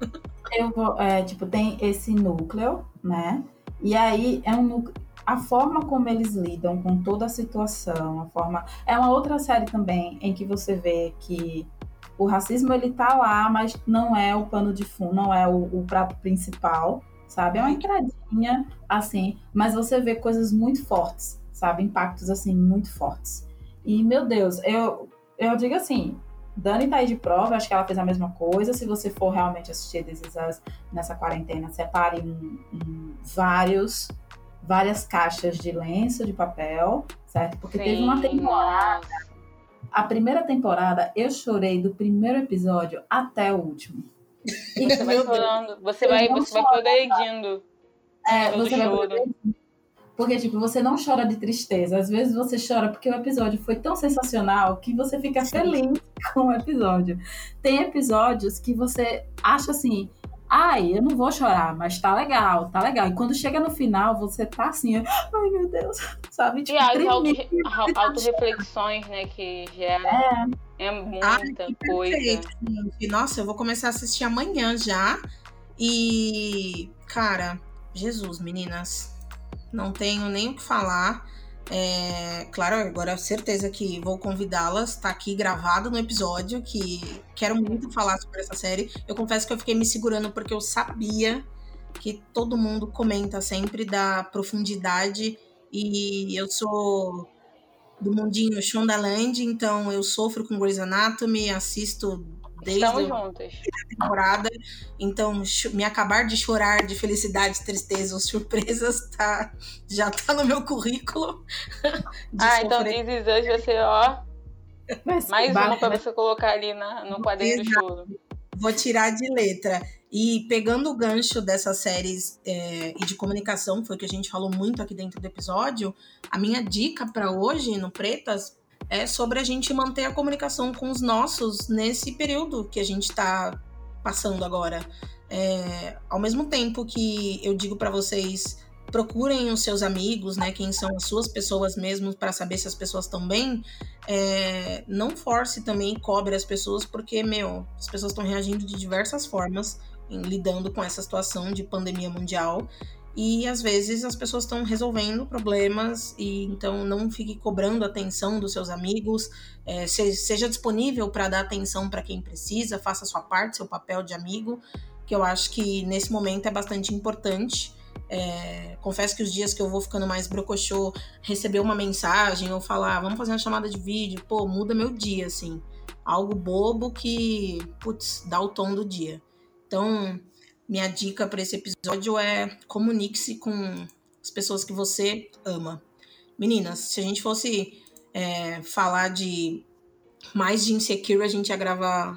Eu vou, é, tipo, tem esse núcleo, né? E aí é um núcleo. A forma como eles lidam com toda a situação, a forma. É uma outra série também em que você vê que o racismo ele tá lá, mas não é o pano de fundo, não é o, o prato principal, sabe? É uma entradinha, assim, mas você vê coisas muito fortes, sabe? Impactos, assim, muito fortes. E, meu Deus, eu, eu digo assim, Dani tá aí de prova, acho que ela fez a mesma coisa. Se você for realmente assistir This nessa quarentena, separe um, um, vários, várias caixas de lenço de papel, certo? Porque Sim, teve uma temporada a primeira temporada, eu chorei do primeiro episódio até o último. E você vai chorando, você vai, você vai progredindo. É, você vai progredindo. Porque, tipo, você não chora de tristeza. Às vezes você chora porque o episódio foi tão sensacional que você fica feliz com o episódio. Tem episódios que você acha assim, ai, eu não vou chorar, mas tá legal, tá legal. E quando chega no final, você tá assim, ai meu Deus, sabe? Tipo, e as auto-reflexões, né, que gera. É, é muita ai, coisa. Gente. Nossa, eu vou começar a assistir amanhã já. E, cara, Jesus, meninas, não tenho nem o que falar. É, claro, agora certeza que vou convidá-las. Tá aqui gravado no episódio que quero muito falar sobre essa série. Eu confesso que eu fiquei me segurando porque eu sabia que todo mundo comenta sempre da profundidade e eu sou do mundinho Shondaland, então eu sofro com Grey's Anatomy, assisto desde Estamos juntas. temporada. Então, me acabar de chorar de felicidade, tristeza ou surpresas tá, já tá no meu currículo. ah, então This Is Us vai ser, ó, mais uma para você colocar ali na, no quadrinho do choro. Vou tirar de letra. E pegando o gancho dessas séries é, e de comunicação, foi o que a gente falou muito aqui dentro do episódio, a minha dica para hoje no Pretas é sobre a gente manter a comunicação com os nossos nesse período que a gente está passando agora. É, ao mesmo tempo que eu digo para vocês procurem os seus amigos, né? Quem são as suas pessoas mesmo, para saber se as pessoas estão bem. É, não force também, cobre as pessoas, porque, meu, as pessoas estão reagindo de diversas formas em, lidando com essa situação de pandemia mundial. E às vezes as pessoas estão resolvendo problemas e então não fique cobrando atenção dos seus amigos, é, seja disponível para dar atenção para quem precisa, faça sua parte, seu papel de amigo, que eu acho que nesse momento é bastante importante. É, confesso que os dias que eu vou ficando mais brocochô, receber uma mensagem ou falar, vamos fazer uma chamada de vídeo, pô, muda meu dia, assim. Algo bobo que, putz, dá o tom do dia. Então, minha dica para esse episódio é comunique-se com as pessoas que você ama. Meninas, se a gente fosse é, falar de mais de insecure, a gente ia gravar.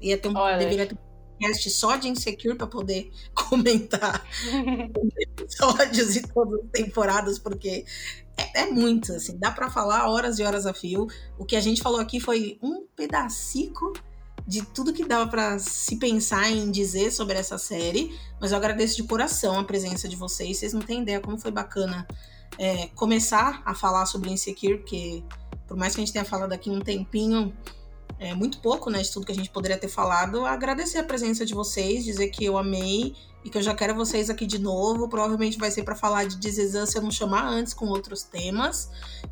Ia ter um, deveria ter podcast só de Insecure para poder comentar episódios e todas as temporadas, porque é, é muito, assim, dá para falar horas e horas a fio. O que a gente falou aqui foi um pedacico de tudo que dava para se pensar em dizer sobre essa série, mas eu agradeço de coração a presença de vocês. Vocês não têm ideia como foi bacana é, começar a falar sobre Insecure, porque por mais que a gente tenha falado aqui um tempinho, é, muito pouco, né, de tudo que a gente poderia ter falado. Agradecer a presença de vocês, dizer que eu amei e que eu já quero vocês aqui de novo. Provavelmente vai ser para falar de Dizezan se eu não chamar antes com outros temas.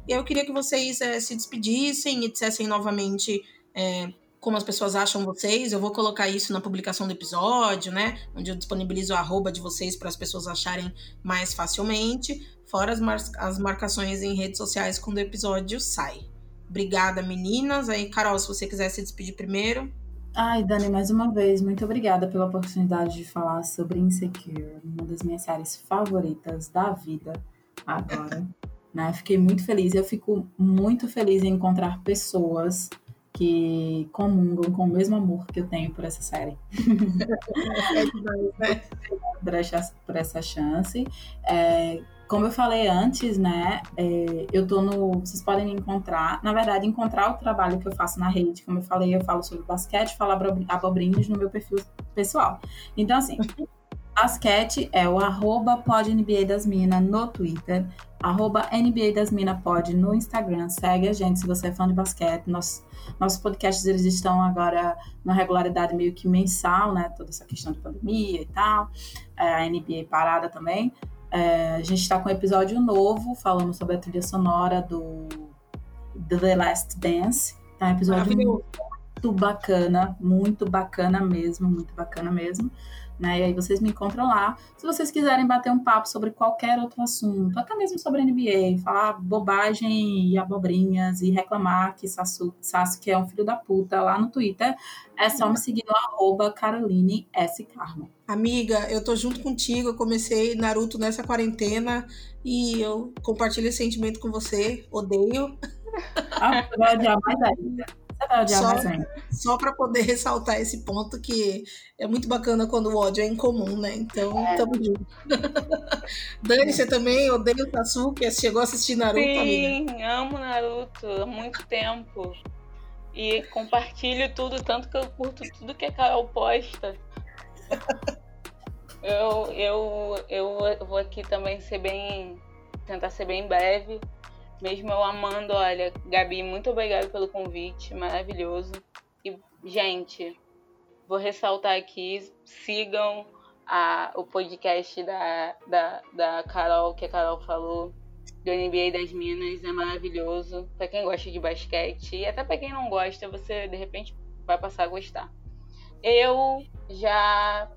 E eu queria que vocês é, se despedissem e dissessem novamente é, como as pessoas acham vocês. Eu vou colocar isso na publicação do episódio, né? Onde eu disponibilizo a arroba de vocês para as pessoas acharem mais facilmente. Fora as, mar as marcações em redes sociais quando o episódio sai. Obrigada, meninas. Aí, Carol, se você quiser se despedir primeiro. Ai, Dani, mais uma vez, muito obrigada pela oportunidade de falar sobre Insecure, uma das minhas séries favoritas da vida agora. né? Fiquei muito feliz. Eu fico muito feliz em encontrar pessoas que comungam com o mesmo amor que eu tenho por essa série. É demais, né? por, essa, por essa chance. É, como eu falei antes, né, é, eu tô no. Vocês podem me encontrar. Na verdade, encontrar o trabalho que eu faço na rede. Como eu falei, eu falo sobre basquete, falo abobrinhas no meu perfil pessoal. Então, assim, basquete é o arroba podNBA das Minas no Twitter, arroba NBA das Minas pode no Instagram. Segue a gente se você é fã de basquete. Nossos, nossos podcasts eles estão agora na regularidade meio que mensal, né? Toda essa questão de pandemia e tal. É, a NBA parada também. É, a gente está com um episódio novo falando sobre a trilha sonora do The Last Dance. Tá um episódio muito bacana, muito bacana mesmo, muito bacana mesmo né? E aí vocês me encontram lá. Se vocês quiserem bater um papo sobre qualquer outro assunto, até mesmo sobre a NBA, falar bobagem e abobrinhas e reclamar que Sasuke, Sasuke é um filho da puta lá no Twitter, é só me seguir no arroba Caroline S. Carmo. Amiga, eu tô junto contigo, eu comecei Naruto nessa quarentena e eu compartilho esse sentimento com você, odeio. Ah, vai odiar mais ainda só, só para poder ressaltar esse ponto que é muito bacana quando o ódio é incomum, né? Então, é. tamo junto. Dani, você também odeia o Sasuke? Chegou a assistir Naruto, Sim, amiga? amo Naruto há muito tempo. E compartilho tudo, tanto que eu curto tudo que a Carol posta. eu, eu, eu vou aqui também ser bem. tentar ser bem breve mesmo eu amando, olha, Gabi, muito obrigada pelo convite, maravilhoso. E, gente, vou ressaltar aqui, sigam a, o podcast da, da, da Carol, que a Carol falou, do NBA das Minas, é maravilhoso. Para quem gosta de basquete e até para quem não gosta, você de repente vai passar a gostar. Eu já.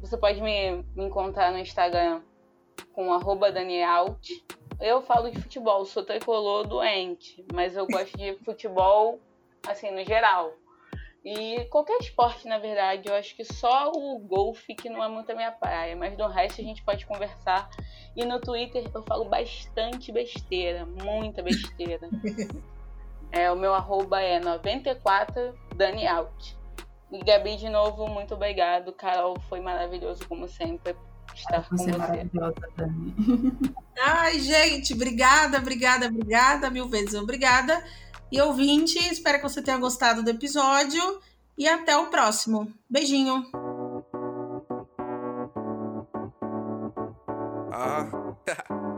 Você pode me, me encontrar no Instagram com arroba Danielt, eu falo de futebol, sou tricolor doente, mas eu gosto de futebol, assim, no geral. E qualquer esporte, na verdade, eu acho que só o golfe que não é muito a minha praia, mas do resto a gente pode conversar. E no Twitter eu falo bastante besteira, muita besteira. é, o meu arroba é 94 Out. E Gabi, de novo, muito obrigado. Carol, foi maravilhoso, como sempre, estar com você. Maravilhosa, Dani. Ai, gente, obrigada, obrigada, obrigada, mil vezes obrigada. E ouvinte, espero que você tenha gostado do episódio e até o próximo. Beijinho. Ah.